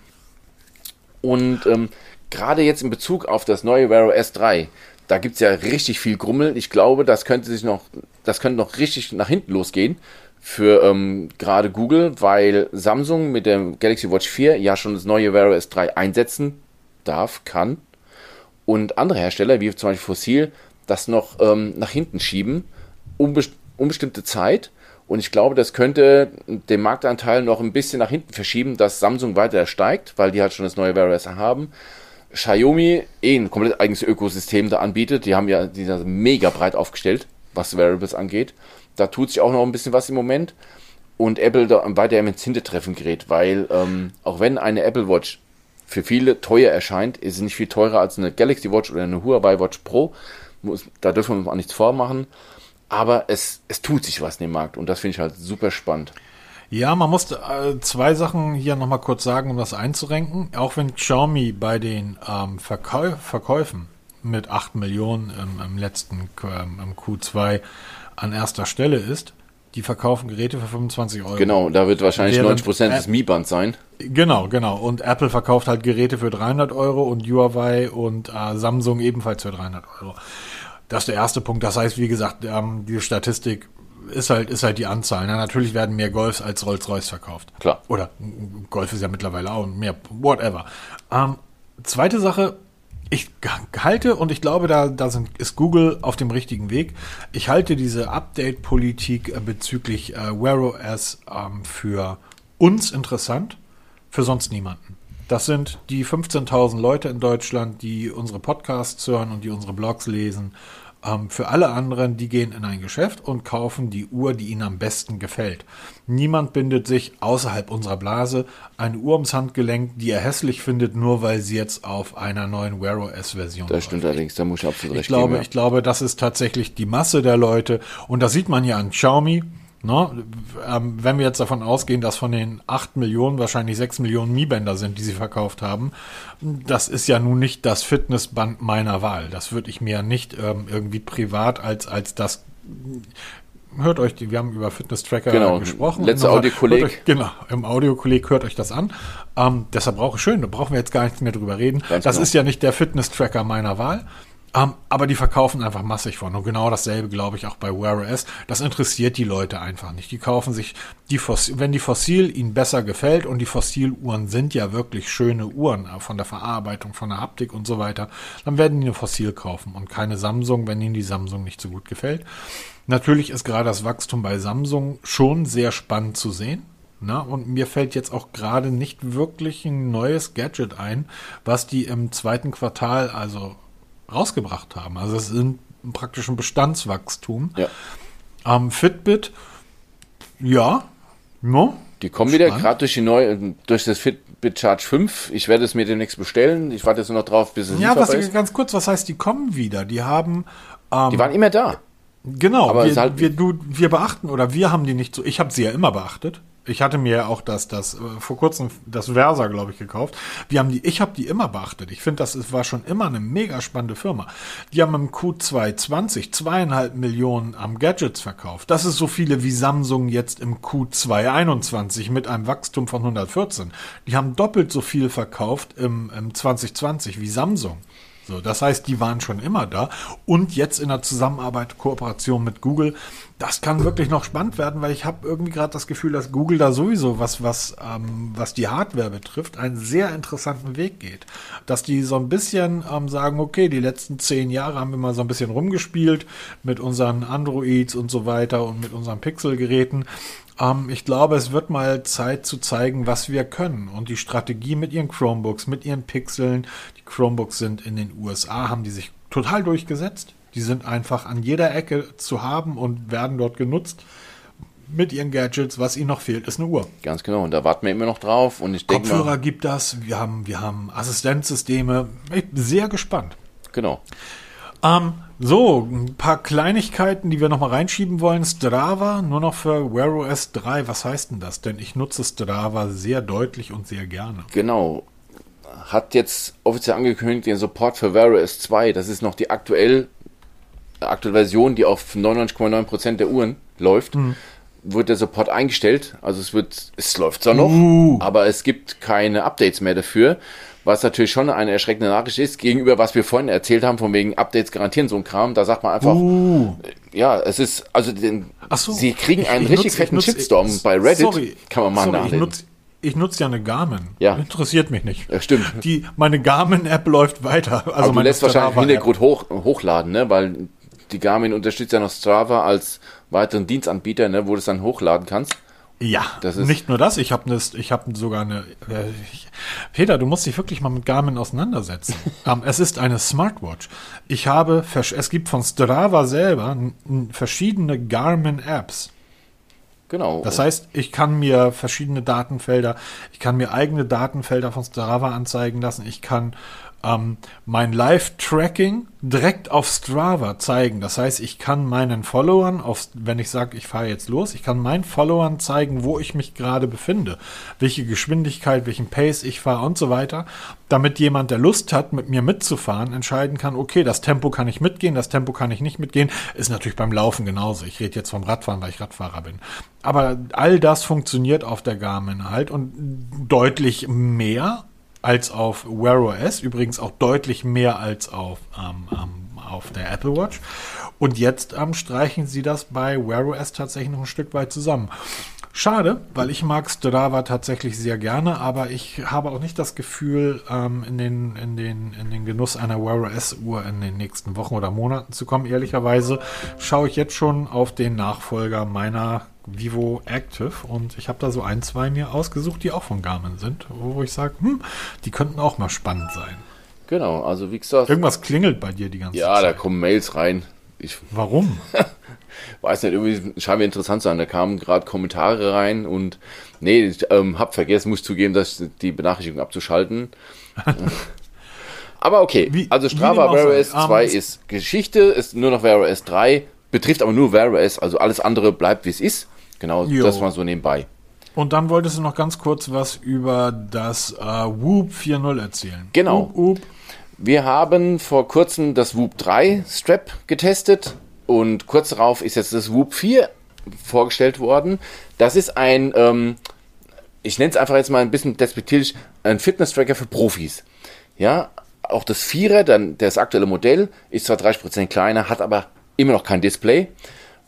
Und ähm, gerade jetzt in Bezug auf das neue Wear OS 3, da gibt es ja richtig viel Grummel. Ich glaube, das könnte sich noch, das könnte noch richtig nach hinten losgehen für ähm, gerade Google, weil Samsung mit dem Galaxy Watch 4 ja schon das neue Wear OS 3 einsetzen darf, kann. Und andere Hersteller, wie zum Beispiel Fossil, das noch ähm, nach hinten schieben, unbest unbestimmte Zeit. Und ich glaube, das könnte den Marktanteil noch ein bisschen nach hinten verschieben, dass Samsung weiter steigt, weil die halt schon das neue Wear OS haben. Xiaomi eh ein komplett eigenes Ökosystem da anbietet. Die haben ja die sind mega breit aufgestellt, was Wearables angeht. Da tut sich auch noch ein bisschen was im Moment. Und Apple da weiter ins Hintertreffen gerät, weil ähm, auch wenn eine Apple Watch für viele teuer erscheint, ist nicht viel teurer als eine Galaxy Watch oder eine Huawei Watch Pro da dürfen wir uns auch nichts vormachen. Aber es, es tut sich was in dem Markt und das finde ich halt super spannend. Ja, man muss äh, zwei Sachen hier nochmal kurz sagen, um das einzurenken. Auch wenn Xiaomi bei den ähm, Verkäu Verkäufen mit 8 Millionen im, im letzten ähm, im Q2 an erster Stelle ist, die verkaufen Geräte für 25 Euro. Genau, da wird wahrscheinlich Während 90 Prozent des Mi-Band sein. Genau, genau. Und Apple verkauft halt Geräte für 300 Euro und Huawei und äh, Samsung ebenfalls für 300 Euro. Das ist der erste Punkt. Das heißt, wie gesagt, ähm, die Statistik ist halt, ist halt die Anzahl. Na, natürlich werden mehr Golfs als Rolls-Royce verkauft. Klar. Oder Golf ist ja mittlerweile auch mehr, whatever. Ähm, zweite Sache, ich halte und ich glaube, da, da sind, ist Google auf dem richtigen Weg. Ich halte diese Update-Politik äh, bezüglich äh, Wear OS ähm, für uns interessant, für sonst niemanden. Das sind die 15.000 Leute in Deutschland, die unsere Podcasts hören und die unsere Blogs lesen. Ähm, für alle anderen, die gehen in ein Geschäft und kaufen die Uhr, die ihnen am besten gefällt. Niemand bindet sich außerhalb unserer Blase eine Uhr ums Handgelenk, die er hässlich findet, nur weil sie jetzt auf einer neuen Wear OS Version. Das stimmt allerdings, da muss ich absolut ich recht glaube, geben. Ja. Ich glaube, das ist tatsächlich die Masse der Leute und das sieht man ja an Xiaomi Ne? Ähm, wenn wir jetzt davon ausgehen, dass von den 8 Millionen wahrscheinlich 6 Millionen Mi-Bänder sind, die sie verkauft haben, das ist ja nun nicht das Fitnessband meiner Wahl. Das würde ich mir nicht ähm, irgendwie privat als, als das hört euch die, wir haben über Fitness-Tracker genau. gesprochen. Letzter Audiokolleg. Genau, im Audiokolleg hört euch das an. Ähm, deshalb brauche ich schön, da brauchen wir jetzt gar nichts mehr drüber reden. Ganz das genau. ist ja nicht der Fitness-Tracker meiner Wahl. Um, ähm, aber die verkaufen einfach massig von. Und genau dasselbe glaube ich auch bei Wear OS. Das interessiert die Leute einfach nicht. Die kaufen sich die Fossil, wenn die Fossil ihnen besser gefällt und die Fossiluhren sind ja wirklich schöne Uhren äh, von der Verarbeitung, von der Haptik und so weiter, dann werden die eine Fossil kaufen und keine Samsung, wenn ihnen die Samsung nicht so gut gefällt. Natürlich ist gerade das Wachstum bei Samsung schon sehr spannend zu sehen. Na, und mir fällt jetzt auch gerade nicht wirklich ein neues Gadget ein, was die im zweiten Quartal, also rausgebracht haben. Also es ist praktisch ein Bestandswachstum. Ja. Ähm, Fitbit, ja, no, die kommen Spannend. wieder, gerade durch die neue, durch das Fitbit Charge 5. Ich werde es mir demnächst bestellen. Ich warte jetzt nur noch drauf, bis es Ja, was, ist. ganz kurz, was heißt, die kommen wieder? Die haben. Ähm, die waren immer da. Genau, aber wir, halt wir, du, wir beachten oder wir haben die nicht so. Ich habe sie ja immer beachtet. Ich hatte mir auch das, das äh, vor kurzem das Versa, glaube ich, gekauft. Wir haben die, ich habe die immer beachtet. Ich finde, das war schon immer eine mega spannende Firma. Die haben im Q2 20 zweieinhalb Millionen am Gadgets verkauft. Das ist so viele wie Samsung jetzt im Q2 21 mit einem Wachstum von 114. Die haben doppelt so viel verkauft im, im 2020 wie Samsung. So, das heißt, die waren schon immer da. Und jetzt in der Zusammenarbeit, Kooperation mit Google, das kann wirklich noch spannend werden, weil ich habe irgendwie gerade das Gefühl, dass Google da sowieso, was, was, ähm, was die Hardware betrifft, einen sehr interessanten Weg geht. Dass die so ein bisschen ähm, sagen, okay, die letzten zehn Jahre haben wir mal so ein bisschen rumgespielt mit unseren Androids und so weiter und mit unseren Pixel-Geräten. Ähm, ich glaube, es wird mal Zeit zu zeigen, was wir können. Und die Strategie mit ihren Chromebooks, mit ihren Pixeln, die Chromebooks sind in den USA, haben die sich total durchgesetzt. Die sind einfach an jeder Ecke zu haben und werden dort genutzt mit ihren Gadgets. Was ihnen noch fehlt, ist eine Uhr. Ganz genau. Und da warten wir immer noch drauf. Und ich denke Kopfhörer gibt das. Wir haben, wir haben Assistenzsysteme. Ich bin sehr gespannt. Genau. Ähm, so, ein paar Kleinigkeiten, die wir noch mal reinschieben wollen. Strava, nur noch für Wear OS 3. Was heißt denn das? Denn ich nutze Strava sehr deutlich und sehr gerne. Genau. Hat jetzt offiziell angekündigt den Support für Wear OS 2. Das ist noch die aktuell, aktuelle Version, die auf 99,9% der Uhren läuft. Mhm. Wird der Support eingestellt. Also es wird, es läuft zwar noch, uh. aber es gibt keine Updates mehr dafür was natürlich schon eine erschreckende Nachricht ist, gegenüber was wir vorhin erzählt haben, von wegen Updates garantieren so ein Kram, da sagt man einfach, uh. ja, es ist, also den, so, sie kriegen einen ich, richtig nutz, fetten nutz, Shitstorm ich, bei Reddit, sorry, kann man mal sorry, nachlesen. Ich nutze ich ja eine Garmin. Ja. Interessiert mich nicht. Ja, stimmt. Die, meine Garmin-App läuft weiter. Also Aber du lässt wahrscheinlich im Hintergrund hoch, hochladen, ne? Weil die Garmin unterstützt ja noch Strava als weiteren Dienstanbieter, ne? Wo du es dann hochladen kannst. Ja, das ist nicht nur das, ich habe ich hab sogar eine. Äh, ich, Peter, du musst dich wirklich mal mit Garmin auseinandersetzen. um, ähm, es ist eine Smartwatch. Ich habe, es gibt von Strava selber verschiedene Garmin-Apps. Genau. Das heißt, ich kann mir verschiedene Datenfelder, ich kann mir eigene Datenfelder von Strava anzeigen lassen, ich kann ähm, mein Live-Tracking direkt auf Strava zeigen. Das heißt, ich kann meinen Followern, auf, wenn ich sage, ich fahre jetzt los, ich kann meinen Followern zeigen, wo ich mich gerade befinde, welche Geschwindigkeit, welchen Pace ich fahre und so weiter, damit jemand, der Lust hat, mit mir mitzufahren, entscheiden kann, okay, das Tempo kann ich mitgehen, das Tempo kann ich nicht mitgehen. Ist natürlich beim Laufen genauso. Ich rede jetzt vom Radfahren, weil ich Radfahrer bin. Aber all das funktioniert auf der Garmin halt und deutlich mehr als auf Wear OS, übrigens auch deutlich mehr als auf, ähm, ähm, auf der Apple Watch. Und jetzt ähm, streichen sie das bei Wear OS tatsächlich noch ein Stück weit zusammen. Schade, weil ich mag Strava tatsächlich sehr gerne, aber ich habe auch nicht das Gefühl, ähm, in, den, in, den, in den Genuss einer Wear OS Uhr in den nächsten Wochen oder Monaten zu kommen. Ehrlicherweise schaue ich jetzt schon auf den Nachfolger meiner Vivo Active und ich habe da so ein, zwei mir ausgesucht, die auch von Garmin sind, wo ich sage, hm, die könnten auch mal spannend sein. Genau, also wie gesagt. Irgendwas klingelt bei dir die ganze ja, Zeit. Ja, da kommen Mails rein. Ich, Warum? weiß nicht, irgendwie scheint mir interessant sein. Da kamen gerade Kommentare rein und nee, ich ähm, habe vergessen, muss zugeben, dass die Benachrichtigung abzuschalten. aber okay, wie, also Strava Wear OS 2 ist Geschichte, ist nur noch Wear OS 3, betrifft aber nur Wear OS, also alles andere bleibt wie es ist. Genau, Jo. das war so nebenbei. Und dann wolltest du noch ganz kurz was über das äh, Whoop 4.0 erzählen. Genau. Whoop, Whoop. Wir haben vor kurzem das Whoop 3 Strap getestet und kurz darauf ist jetzt das Whoop 4 vorgestellt worden. Das ist ein, ähm, ich nenne es einfach jetzt mal ein bisschen despektierlich, ein Fitness-Tracker für Profis. Ja, auch das Vierer, dann das aktuelle Modell, ist zwar 30% kleiner, hat aber immer noch kein Display,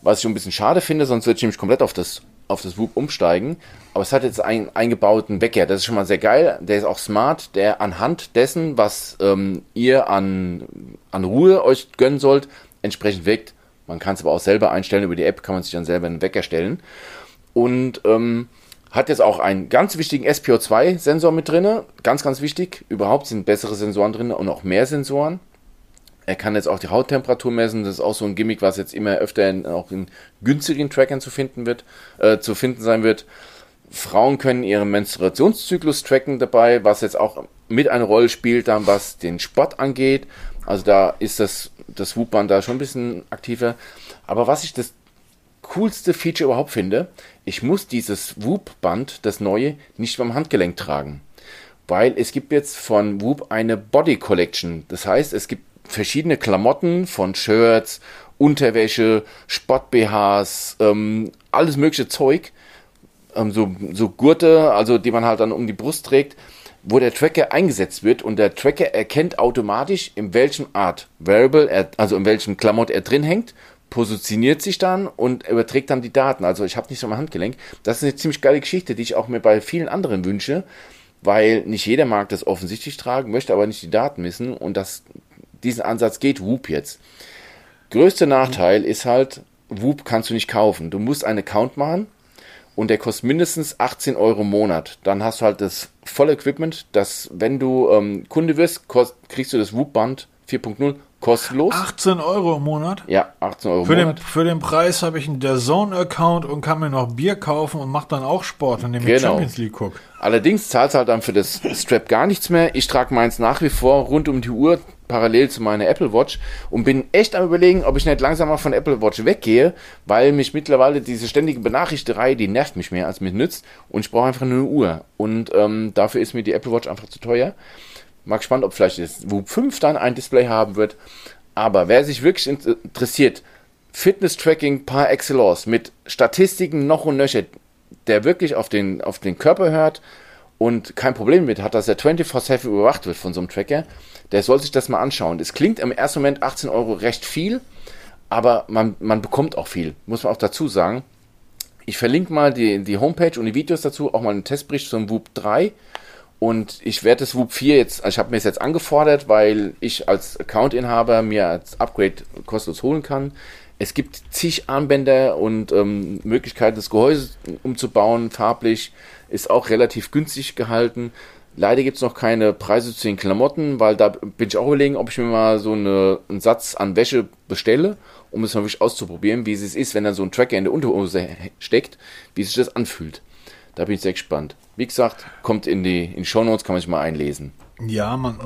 was ich ein bisschen schade finde, sonst würde ich nämlich komplett auf das, auf das Whoop umsteigen. Aber es hat jetzt einen eingebauten Wecker, das ist schon mal sehr geil. Der ist auch smart, der anhand dessen, was ähm, ihr an, an Ruhe euch gönnen sollt, entsprechend weckt. Man kann es aber auch selber einstellen, über die App kann man sich dann selber einen Wecker stellen. Und ähm, hat jetzt auch einen ganz wichtigen SPO2-Sensor mit drin. Ganz, ganz wichtig. Überhaupt sind bessere Sensoren drin und auch mehr Sensoren. Er kann jetzt auch die Hauttemperatur messen. Das ist auch so ein Gimmick, was jetzt immer öfter in, auch in günstigen Trackern zu finden wird, äh, zu finden sein wird. Frauen können ihren Menstruationszyklus tracken dabei, was jetzt auch mit eine Rolle spielt, dann was den Sport angeht. Also da ist das, das Whoop-Band da schon ein bisschen aktiver. Aber was ich das coolste Feature überhaupt finde, ich muss dieses Whoop-Band, das neue, nicht beim Handgelenk tragen. Weil es gibt jetzt von Whoop eine Body Collection. Das heißt, es gibt verschiedene Klamotten von Shirts, Unterwäsche, Sport-BHs, ähm, alles mögliche Zeug, ähm, so, so Gurte, also die man halt dann um die Brust trägt, wo der Tracker eingesetzt wird und der Tracker erkennt automatisch, in welchem Art Variable, er, also in welchem Klamott er drin hängt, positioniert sich dann und überträgt dann die Daten. Also ich habe nicht so mein Handgelenk. Das ist eine ziemlich geile Geschichte, die ich auch mir bei vielen anderen wünsche, weil nicht jeder mag das offensichtlich tragen, möchte aber nicht die Daten missen und das, diesen Ansatz geht Whoop jetzt. Größter Nachteil ist halt, Whoop kannst du nicht kaufen. Du musst einen Account machen und der kostet mindestens 18 Euro im Monat. Dann hast du halt das volle Equipment, dass wenn du ähm, Kunde wirst, kriegst du das Whoop-Band 4.0 kostenlos. 18 Euro im Monat. Ja, 18 Euro im Für den, Monat. für den Preis habe ich einen DAZN-Account und kann mir noch Bier kaufen und mache dann auch Sport, indem ich Genau. Champions League gucke. Allerdings zahlst halt dann für das Strap gar nichts mehr. Ich trage meins nach wie vor rund um die Uhr parallel zu meiner Apple Watch und bin echt am überlegen, ob ich nicht langsam mal von Apple Watch weggehe, weil mich mittlerweile diese ständige Benachrichterei, die nervt mich mehr als mir nützt und ich brauche einfach nur eine Uhr und ähm, dafür ist mir die Apple Watch einfach zu teuer. Mal gespannt, ob vielleicht das Whoop 5 dann ein Display haben wird. Aber wer sich wirklich in- interessiert, Fitness-Tracking par excellence mit Statistiken noch und nöcher, der wirklich auf den, auf den Körper hört und kein Problem mit hat, dass er 24-7 überwacht wird von so einem Tracker, der soll sich das mal anschauen. Es klingt im ersten Moment 18 Euro recht viel, aber man, man bekommt auch viel, muss man auch dazu sagen. Ich verlinke mal die, die Homepage und die Videos dazu, auch mal einen Testbericht zum Whoop 3. Und ich werde das Whoop 4 jetzt, also ich habe mir es jetzt angefordert, weil ich als Account-Inhaber mir als Upgrade kostenlos holen kann. Es gibt zig Armbänder und ähm, Möglichkeiten, das Gehäuse umzubauen, farblich, ist auch relativ günstig gehalten. Leider gibt es noch keine Preise zu den Klamotten, weil da bin ich auch überlegen, ob ich mir mal so eine, einen Satz an Wäsche bestelle, um es mal wirklich auszuprobieren, wie es ist, wenn dann so ein Tracker in der Unterhose steckt, wie sich das anfühlt. Da bin ich sehr gespannt. Wie gesagt, kommt in die, in die Shownotes, kann man sich mal einlesen. Ja, man,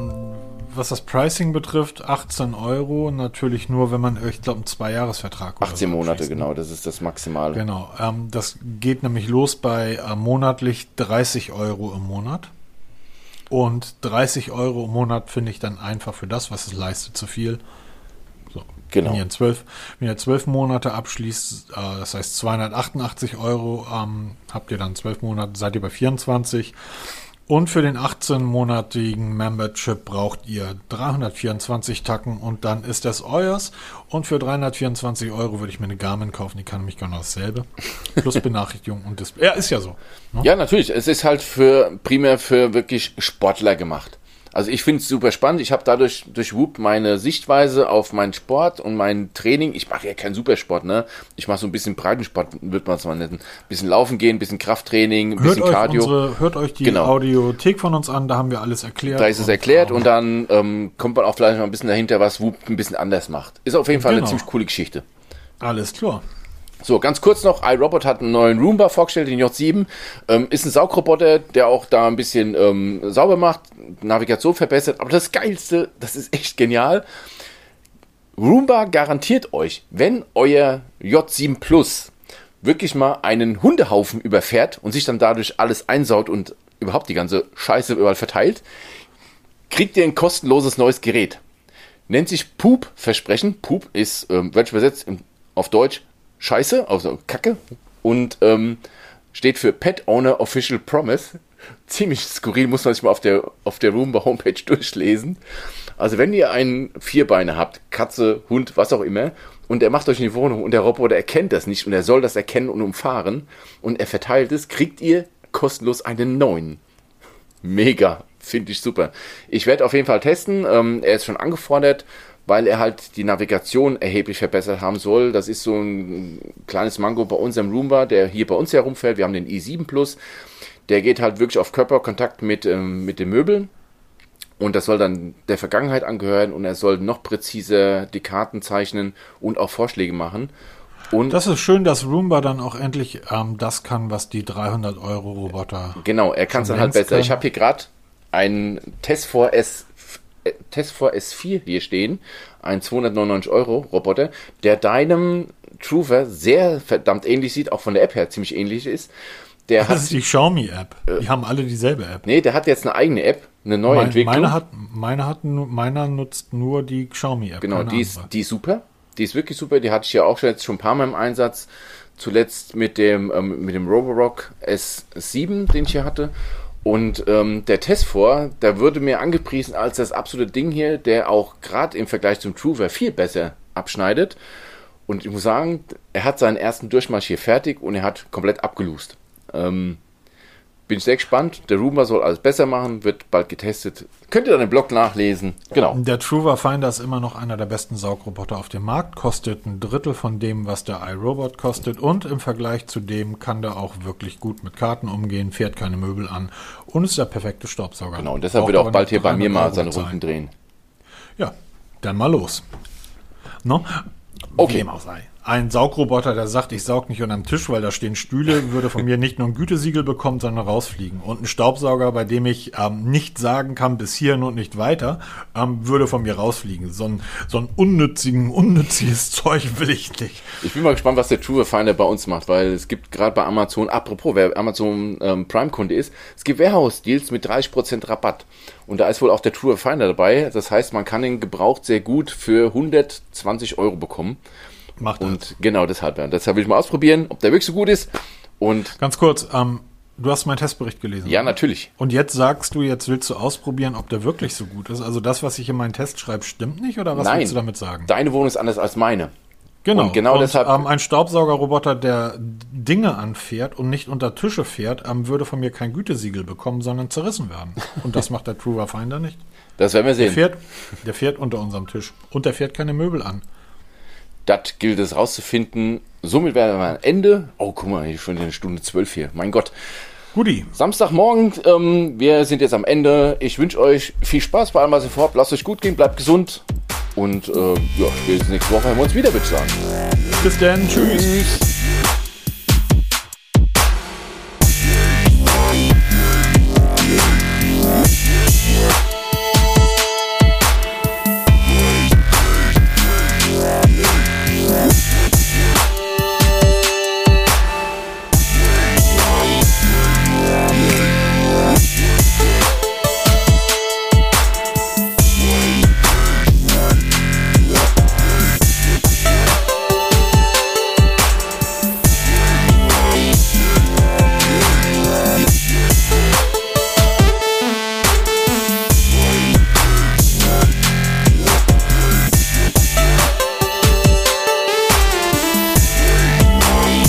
was das Pricing betrifft, 18 Euro, natürlich nur, wenn man, ich glaube, einen Zweijahresvertrag oder 18 so Monate, ne? genau, das ist das Maximale. Genau, ähm, das geht nämlich los bei äh, monatlich 30 Euro im Monat. Und 30 Euro im Monat finde ich dann einfach für das, was es leistet, zu viel. Genau. Wenn ihr, zwölf, wenn ihr zwölf Monate abschließt, äh, das heißt 288 Euro, ähm, habt ihr dann zwölf Monate, seid ihr bei 24. Und für den 18-monatigen Membership braucht ihr 324 Tacken und dann ist das euers. Und für 324 Euro würde ich mir eine Garmin kaufen, die kann nämlich genau dasselbe. Plus Benachrichtigung und Display. Ja, ist ja so. Ne? Ja, natürlich. Es ist halt für primär für wirklich Sportler gemacht. Also ich finde es super spannend. Ich habe dadurch durch Whoop meine Sichtweise auf meinen Sport und mein Training. Ich mache ja keinen Supersport, ne? Ich mache so ein bisschen Breitensport, würde man es mal nennen. Bisschen Laufen gehen, bisschen Krafttraining, ein bisschen euch, Cardio. unsere, hört euch die Genau. Audiothek von uns an, da haben wir alles erklärt. Da ist es Und, erklärt und dann ähm, kommt man auch vielleicht mal ein bisschen dahinter, was Whoop ein bisschen anders macht. Ist auf jeden Fall Genau. eine ziemlich coole Geschichte. Alles klar. So, ganz kurz noch, iRobot hat einen neuen Roomba vorgestellt, den J7. Ähm, ist ein Saugroboter, der auch da ein bisschen ähm, sauber macht, Navigation verbessert. Aber das Geilste, das ist echt genial. Roomba garantiert euch, wenn euer J7 Plus wirklich mal einen Hundehaufen überfährt und sich dann dadurch alles einsaut und überhaupt die ganze Scheiße überall verteilt, kriegt ihr ein kostenloses neues Gerät. Nennt sich Poop Versprechen. Poop ist, ähm, wörtlich übersetzt auf Deutsch Scheiße, also Kacke. Und ähm, steht für Pet Owner Official Promise. Ziemlich skurril, muss man sich mal auf der, auf der Roomba Homepage durchlesen. Also wenn ihr einen Vierbeiner habt, Katze, Hund, was auch immer, und er macht euch in die Wohnung und der Roboter erkennt das nicht und er soll das erkennen und umfahren und er verteilt es, kriegt ihr kostenlos einen neuen. Mega, finde ich super. Ich werde auf jeden Fall testen. Ähm, er ist schon angefordert, weil er halt die Navigation erheblich verbessert haben soll. Das ist so ein kleines Mango bei unserem Roomba, der hier bei uns herumfährt. Wir haben den i7 Plus. Der geht halt wirklich auf Körperkontakt mit, ähm, mit den Möbeln und das soll dann der Vergangenheit angehören und er soll noch präziser die Karten zeichnen und auch Vorschläge machen. Und das ist schön, dass Roomba dann auch endlich ähm, das kann, was die 300 Euro Roboter. Genau, er kann es dann halt besser. Können. Ich habe hier gerade einen Test vor S Test vor S4 hier stehen, ein 299 Euro Roboter, der deinem Truver sehr verdammt ähnlich sieht, auch von der App her ziemlich ähnlich ist. Der das hat, ist die Xiaomi-App. Die äh, haben alle dieselbe App. Nee, der hat jetzt eine eigene App, eine neue meine, Entwicklung. Meine hat, meine hat, meiner nutzt nur die Xiaomi-App. Genau, die ist, die ist super. Die ist wirklich super. Die hatte ich ja auch schon jetzt schon ein paar Mal im Einsatz. Zuletzt mit dem, ähm, mit dem Roborock S7, den ich hier hatte. Und ähm, der Test vor, der würde mir angepriesen als das absolute Ding hier, der auch gerade im Vergleich zum Truver viel besser abschneidet. Und ich muss sagen, er hat seinen ersten Durchmarsch hier fertig und er hat komplett abgelust. Ähm, bin ich sehr gespannt. Der Roomba soll alles besser machen, wird bald getestet. Könnt ihr dann im Blog nachlesen. Genau. Der Truva Finder ist immer noch einer der besten Saugroboter auf dem Markt, kostet ein Drittel von dem, was der iRobot kostet und im Vergleich zu dem kann der auch wirklich gut mit Karten umgehen, fährt keine Möbel an und ist der perfekte Staubsauger. Genau, und deshalb wird er auch bald hier bei mir mal seine Runden drehen. Ja, dann mal los. No? Okay. Wie dem auch sei ein Saugroboter, der sagt, ich saug nicht unterm Tisch, weil da stehen Stühle, würde von mir nicht nur ein Gütesiegel bekommen, sondern rausfliegen. Und ein Staubsauger, bei dem ich ähm, nicht sagen kann, bis hierhin und nicht weiter, ähm, würde von mir rausfliegen. So ein, so ein unnützigen, unnütziges Zeug will ich nicht. Ich bin mal gespannt, was der True Finder bei uns macht, weil es gibt gerade bei Amazon, apropos, wer Amazon ähm, Prime-Kunde ist, es gibt Warehouse-Deals mit 30% Rabatt. Und da ist wohl auch der True Finder dabei. Das heißt, man kann ihn gebraucht sehr gut für 120 Euro bekommen. Macht das. Und genau deshalb, ja. Deshalb will ich mal ausprobieren, ob der wirklich so gut ist. Und Ganz kurz, ähm, du hast meinen Testbericht gelesen. Ja, natürlich. Und jetzt sagst du, jetzt willst du ausprobieren, ob der wirklich so gut ist. Also das, was ich in meinen Test schreibe, stimmt nicht oder was Nein, willst du damit sagen? Deine Wohnung ist anders als meine. Genau. Und genau und, deshalb. Ähm, ein Staubsaugerroboter, der Dinge anfährt und nicht unter Tische fährt, ähm, würde von mir kein Gütesiegel bekommen, sondern zerrissen werden. Und das macht der Truer Finder nicht. Das werden wir sehen. Der fährt, der fährt unter unserem Tisch. Und der fährt keine Möbel an. Das gilt es rauszufinden. Somit wären wir am Ende. Oh, guck mal, schon eine Stunde zwölf hier. Mein Gott. Guti. Samstagmorgen, ähm, wir sind jetzt am Ende. Ich wünsche euch viel Spaß bei allem, was ihr vorhabt. Lasst euch gut gehen, bleibt gesund. Und äh, ja, spätestens nächste Woche haben wir uns wieder, würde ich sagen. Bis dann. Tschüss.